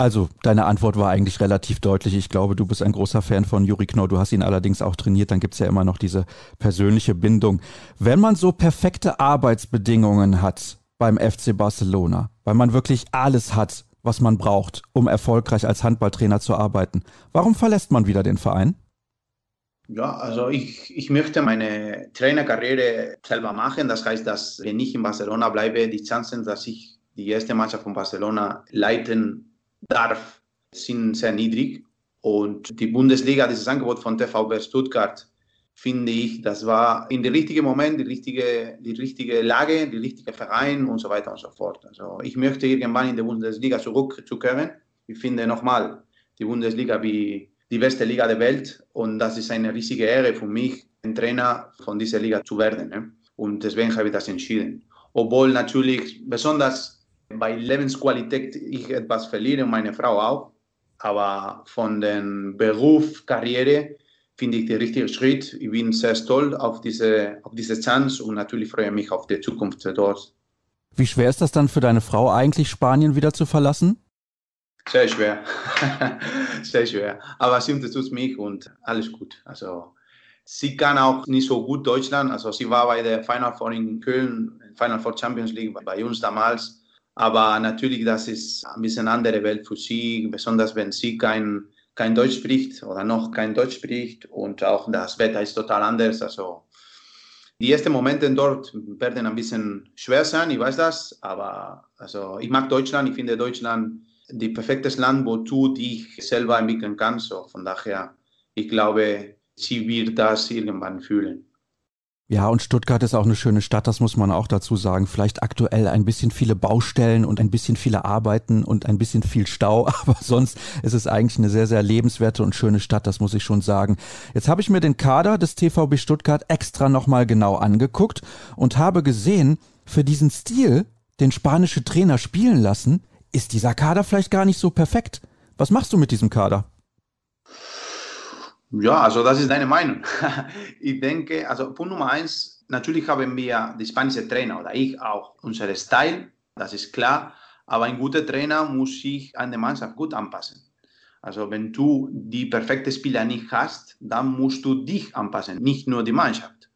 Also, deine Antwort war eigentlich relativ deutlich. Ich glaube, du bist ein großer Fan von Juri Knorr. Du hast ihn allerdings auch trainiert. Dann gibt es ja immer noch diese persönliche Bindung. Wenn man so perfekte Arbeitsbedingungen hat beim FC Barcelona, weil man wirklich alles hat, was man braucht, um erfolgreich als Handballtrainer zu arbeiten, warum verlässt man wieder den Verein? Ja, also ich, ich möchte meine Trainerkarriere selber machen. Das heißt, dass wenn ich in Barcelona bleibe, die Chancen, dass ich die erste Mannschaft von Barcelona leiten darf, sind sehr niedrig. Und die Bundesliga, dieses Angebot von TVB Stuttgart, finde ich, das war in der richtigen Moment, die richtige, die richtige Lage, die richtige Verein und so weiter und so fort. Also ich möchte irgendwann in die Bundesliga zurückzukehren. Ich finde nochmal die Bundesliga wie die beste Liga der Welt und das ist eine riesige Ehre für mich, ein Trainer von dieser Liga zu werden. Ne? Und deswegen habe ich das entschieden. Obwohl natürlich besonders bei Lebensqualität ich etwas verliere meine Frau auch. Aber von den Beruf, Karriere finde ich den richtigen Schritt. Ich bin sehr stolz auf diese, auf diese Chance und natürlich freue ich mich auf die Zukunft dort. Wie schwer ist das dann für deine Frau eigentlich, Spanien wieder zu verlassen? Sehr schwer. sehr schwer. Aber sie unterstützt mich und alles gut. Also sie kann auch nicht so gut Deutschland. Also sie war bei der Final Four in Köln, Final Four Champions League bei uns damals. Aber natürlich, das ist ein bisschen andere Welt für sie, besonders wenn sie kein, kein Deutsch spricht oder noch kein Deutsch spricht und auch das Wetter ist total anders. Also die ersten Momente dort werden ein bisschen schwer sein, ich weiß das, aber also ich mag Deutschland, ich finde Deutschland die perfektes Land, wo du dich selber entwickeln kannst. So, von daher, ich glaube, sie wird das irgendwann fühlen. Ja, und Stuttgart ist auch eine schöne Stadt, das muss man auch dazu sagen. Vielleicht aktuell ein bisschen viele Baustellen und ein bisschen viele Arbeiten und ein bisschen viel Stau, aber sonst ist es eigentlich eine sehr, sehr lebenswerte und schöne Stadt, das muss ich schon sagen. Jetzt habe ich mir den Kader des TVB Stuttgart extra nochmal genau angeguckt und habe gesehen, für diesen Stil, den spanische Trainer spielen lassen, ist dieser Kader vielleicht gar nicht so perfekt. Was machst du mit diesem Kader? Ja, also das ist deine Meinung. Ich denke, also Punkt Nummer eins, natürlich haben wir die spanische Trainer oder ich auch unseren Style, das ist klar, aber ein guter Trainer muss sich an die Mannschaft gut anpassen. Also wenn du die perfekte Spieler nicht hast, dann musst du dich anpassen, nicht nur die Mannschaft.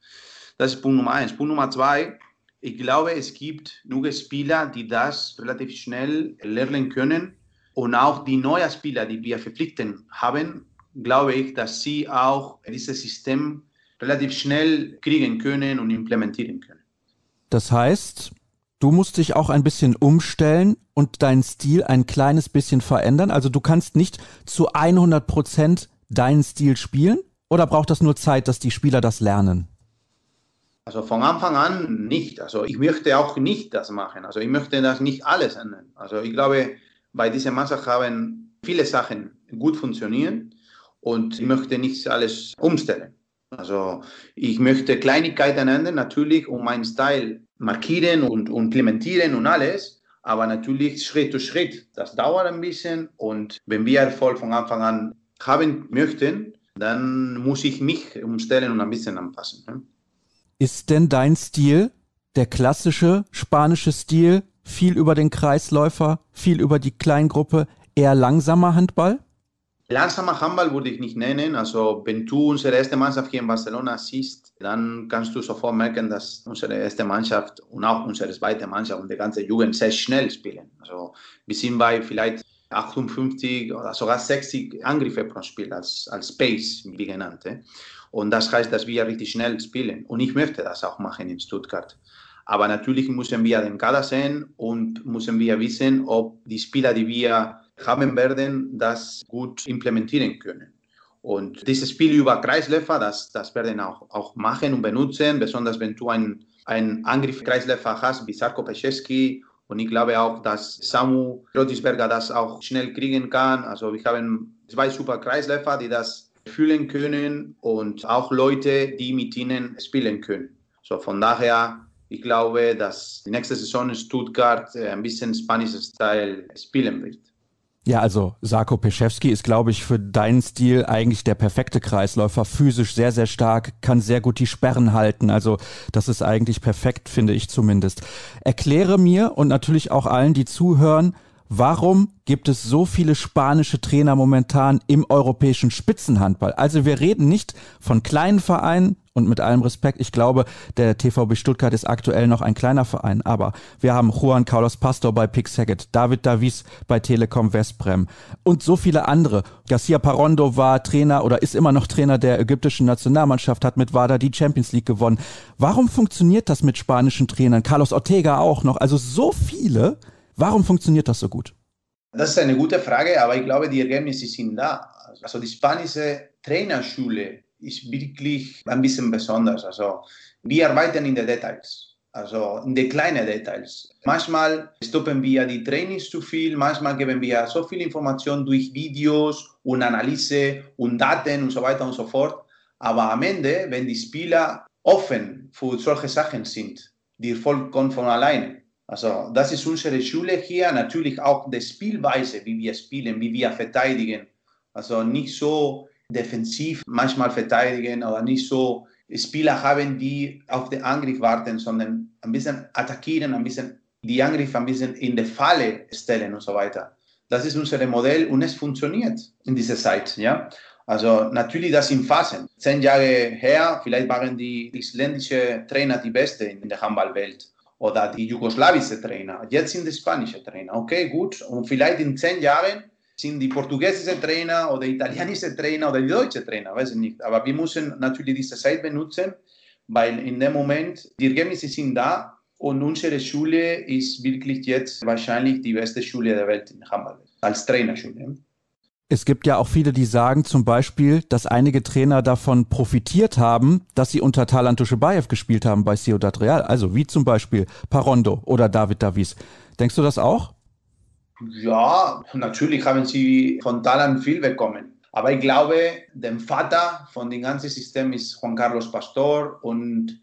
Das ist Punkt Nummer eins. Punkt Nummer zwei, ich glaube, es gibt nur Spieler, die das relativ schnell lernen können und auch die neuen Spieler, die wir verpflichtet haben, glaube ich, dass sie auch dieses System relativ schnell kriegen können und implementieren können. Das heißt, du musst dich auch ein bisschen umstellen und deinen Stil ein kleines bisschen verändern. Also du kannst nicht zu 100 Prozent deinen Stil spielen oder braucht das nur Zeit, dass die Spieler das lernen? Also von Anfang an nicht. Also ich möchte auch nicht das machen. Also ich möchte das nicht alles ändern. Also ich glaube, bei dieser Mannschaft haben viele Sachen gut funktioniert und ich möchte nicht alles umstellen. Also ich möchte Kleinigkeiten ändern, natürlich, um meinen Style markieren und, implementieren und alles, aber natürlich Schritt für Schritt. Das dauert ein bisschen und wenn wir Erfolg von Anfang an haben möchten, dann muss ich mich umstellen und ein bisschen anpassen. Ist denn dein Stil der klassische spanische Stil, viel über den Kreisläufer, viel über die Kleingruppe, eher langsamer Handball? Langsamer Handball würde ich nicht nennen. Also wenn du unsere erste Mannschaft hier in Barcelona siehst, dann kannst du sofort merken, dass unsere erste Mannschaft und auch unsere zweite Mannschaft und die ganze Jugend sehr schnell spielen. Also wir sind bei vielleicht 58 oder sogar 60 Angriffe pro Spiel als, als Pace, wie genannt. Und das heißt, dass wir richtig schnell spielen. Und ich möchte das auch machen in Stuttgart. Aber natürlich müssen wir den Kader sehen und müssen wir wissen, ob die Spieler, die wir haben werden, das gut implementieren können. Und dieses Spiel über Kreisläufer, das, das werden auch, auch machen und benutzen, besonders wenn du einen, einen Angriff Kreisläufer hast wie Sarko Peschewski. Und ich glaube auch, dass Samu Rotisberger das auch schnell kriegen kann. Also wir haben zwei super Kreisläufer, die das fühlen können und auch Leute, die mit ihnen spielen können. So von daher, ich glaube, dass die nächste Saison in Stuttgart äh, ein bisschen Spanish-Style spielen wird. Ja, also Sarko Peschewski ist, glaube ich, für deinen Stil eigentlich der perfekte Kreisläufer. Physisch sehr, sehr stark, kann sehr gut die Sperren halten. Also das ist eigentlich perfekt, finde ich zumindest. Erkläre mir und natürlich auch allen, die zuhören, Warum gibt es so viele spanische Trainer momentan im europäischen Spitzenhandball? Also wir reden nicht von kleinen Vereinen und mit allem Respekt, ich glaube, der TVB Stuttgart ist aktuell noch ein kleiner Verein, aber wir haben Juan Carlos Pastor bei Pick Saget, David Davies bei Telekom Westbrem und so viele andere. Garcia Parondo war Trainer oder ist immer noch Trainer der ägyptischen Nationalmannschaft, hat mit WADA die Champions League gewonnen. Warum funktioniert das mit spanischen Trainern? Carlos Ortega auch noch, also so viele Warum funktioniert das so gut? Das ist eine gute Frage, aber ich glaube, die Ergebnisse sind da. Also die spanische Trainerschule ist wirklich ein bisschen besonders. Also wir arbeiten in den Details, also in den kleinen Details. Manchmal stoppen wir die Trainings zu viel, manchmal geben wir so viel Information durch Videos und Analyse und Daten und so weiter und so fort. Aber am Ende, wenn die Spieler offen für solche Sachen sind, die vollkommen von alleine, also das ist unsere Schule hier, natürlich auch die Spielweise, wie wir spielen, wie wir verteidigen. Also nicht so defensiv manchmal verteidigen oder nicht so Spieler haben, die auf den Angriff warten, sondern ein bisschen attackieren, ein bisschen die Angriffe ein bisschen in die Falle stellen und so weiter. Das ist unser Modell und es funktioniert in dieser Zeit. Ja? Also natürlich das in Phasen. Zehn Jahre her, vielleicht waren die isländischen Trainer die Besten in der Handballwelt oder die jugoslawische Trainer. Jetzt sind die spanische Trainer. Okay, gut. Und vielleicht in zehn Jahren sind die portugiesische Trainer oder italienische Trainer oder die deutsche Trainer, weiß ich nicht. Aber wir müssen natürlich diese Zeit benutzen, weil in dem Moment die Ergebnisse sind da und unsere Schule ist wirklich jetzt wahrscheinlich die beste Schule der Welt in Hamburg als Trainerschule. Es gibt ja auch viele, die sagen zum Beispiel, dass einige Trainer davon profitiert haben, dass sie unter Talan Tuschebaev gespielt haben bei Ciudad Real. Also wie zum Beispiel Parondo oder David Davies. Denkst du das auch? Ja, natürlich haben sie von Talan viel bekommen. Aber ich glaube, der Vater von dem ganzen System ist Juan Carlos Pastor und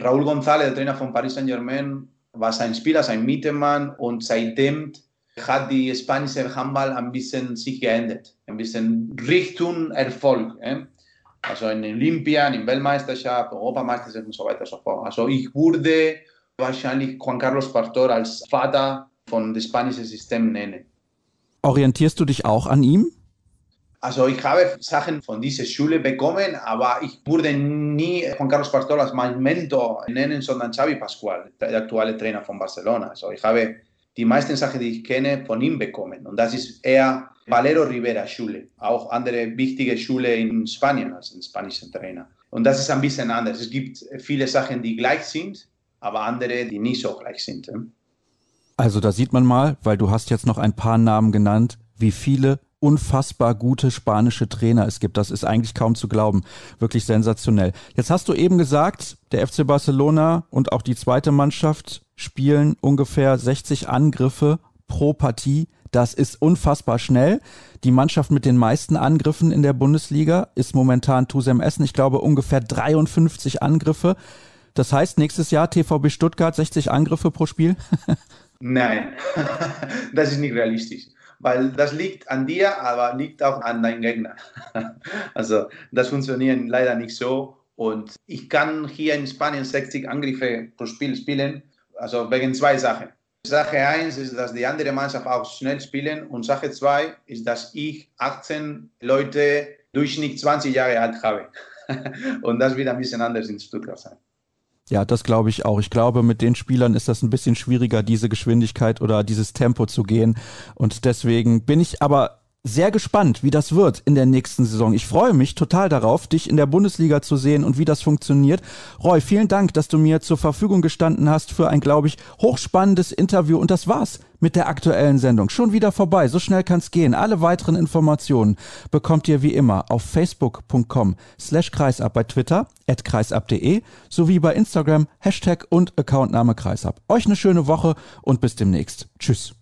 Raúl González, der Trainer von Paris Saint-Germain, war sein Spieler, sein Mittelmann und seitdem hat die spanische Handball ein bisschen sich geändert, ein bisschen Richtung Erfolg. Eh? Also in Olympia, in Weltmeisterschaft, Europameisterschaft und so weiter und so fort. Also ich würde wahrscheinlich Juan Carlos Pastor als Vater von dem spanischen System nennen. Orientierst du dich auch an ihm? Also ich habe Sachen von dieser Schule bekommen, aber ich würde nie Juan Carlos Pastor als mein Mentor nennen, sondern Xavi Pascual, der aktuelle Trainer von Barcelona. Also ich habe die meisten Sachen, die ich kenne, von ihm bekommen. Und das ist eher Valero Rivera Schule, auch andere wichtige Schule in Spanien als ein spanischer Trainer. Und das ist ein bisschen anders. Es gibt viele Sachen, die gleich sind, aber andere, die nicht so gleich sind. Also da sieht man mal, weil du hast jetzt noch ein paar Namen genannt, wie viele unfassbar gute spanische Trainer es gibt. Das ist eigentlich kaum zu glauben. Wirklich sensationell. Jetzt hast du eben gesagt, der FC Barcelona und auch die zweite Mannschaft spielen ungefähr 60 Angriffe pro Partie. Das ist unfassbar schnell. Die Mannschaft mit den meisten Angriffen in der Bundesliga ist momentan Tusem Essen. Ich glaube ungefähr 53 Angriffe. Das heißt, nächstes Jahr TVB Stuttgart 60 Angriffe pro Spiel? Nein, das ist nicht realistisch weil das liegt an dir, aber liegt auch an deinem Gegner. Also das funktioniert leider nicht so. Und ich kann hier in Spanien 60 Angriffe pro Spiel spielen, also wegen zwei Sachen. Sache 1 ist, dass die andere Mannschaft auch schnell spielen und Sache 2 ist, dass ich 18 Leute Durchschnitt 20 Jahre alt habe. und das wird ein bisschen anders in Stuttgart sein. Ja, das glaube ich auch. Ich glaube, mit den Spielern ist das ein bisschen schwieriger, diese Geschwindigkeit oder dieses Tempo zu gehen. Und deswegen bin ich aber sehr gespannt, wie das wird in der nächsten Saison. Ich freue mich total darauf, dich in der Bundesliga zu sehen und wie das funktioniert. Roy, vielen Dank, dass du mir zur Verfügung gestanden hast für ein, glaube ich, hochspannendes Interview. Und das war's mit der aktuellen Sendung. Schon wieder vorbei. So schnell kann's gehen. Alle weiteren Informationen bekommt ihr wie immer auf facebook.com slash kreisab bei Twitter at kreisab.de sowie bei Instagram Hashtag und Accountname kreisab. Euch eine schöne Woche und bis demnächst. Tschüss.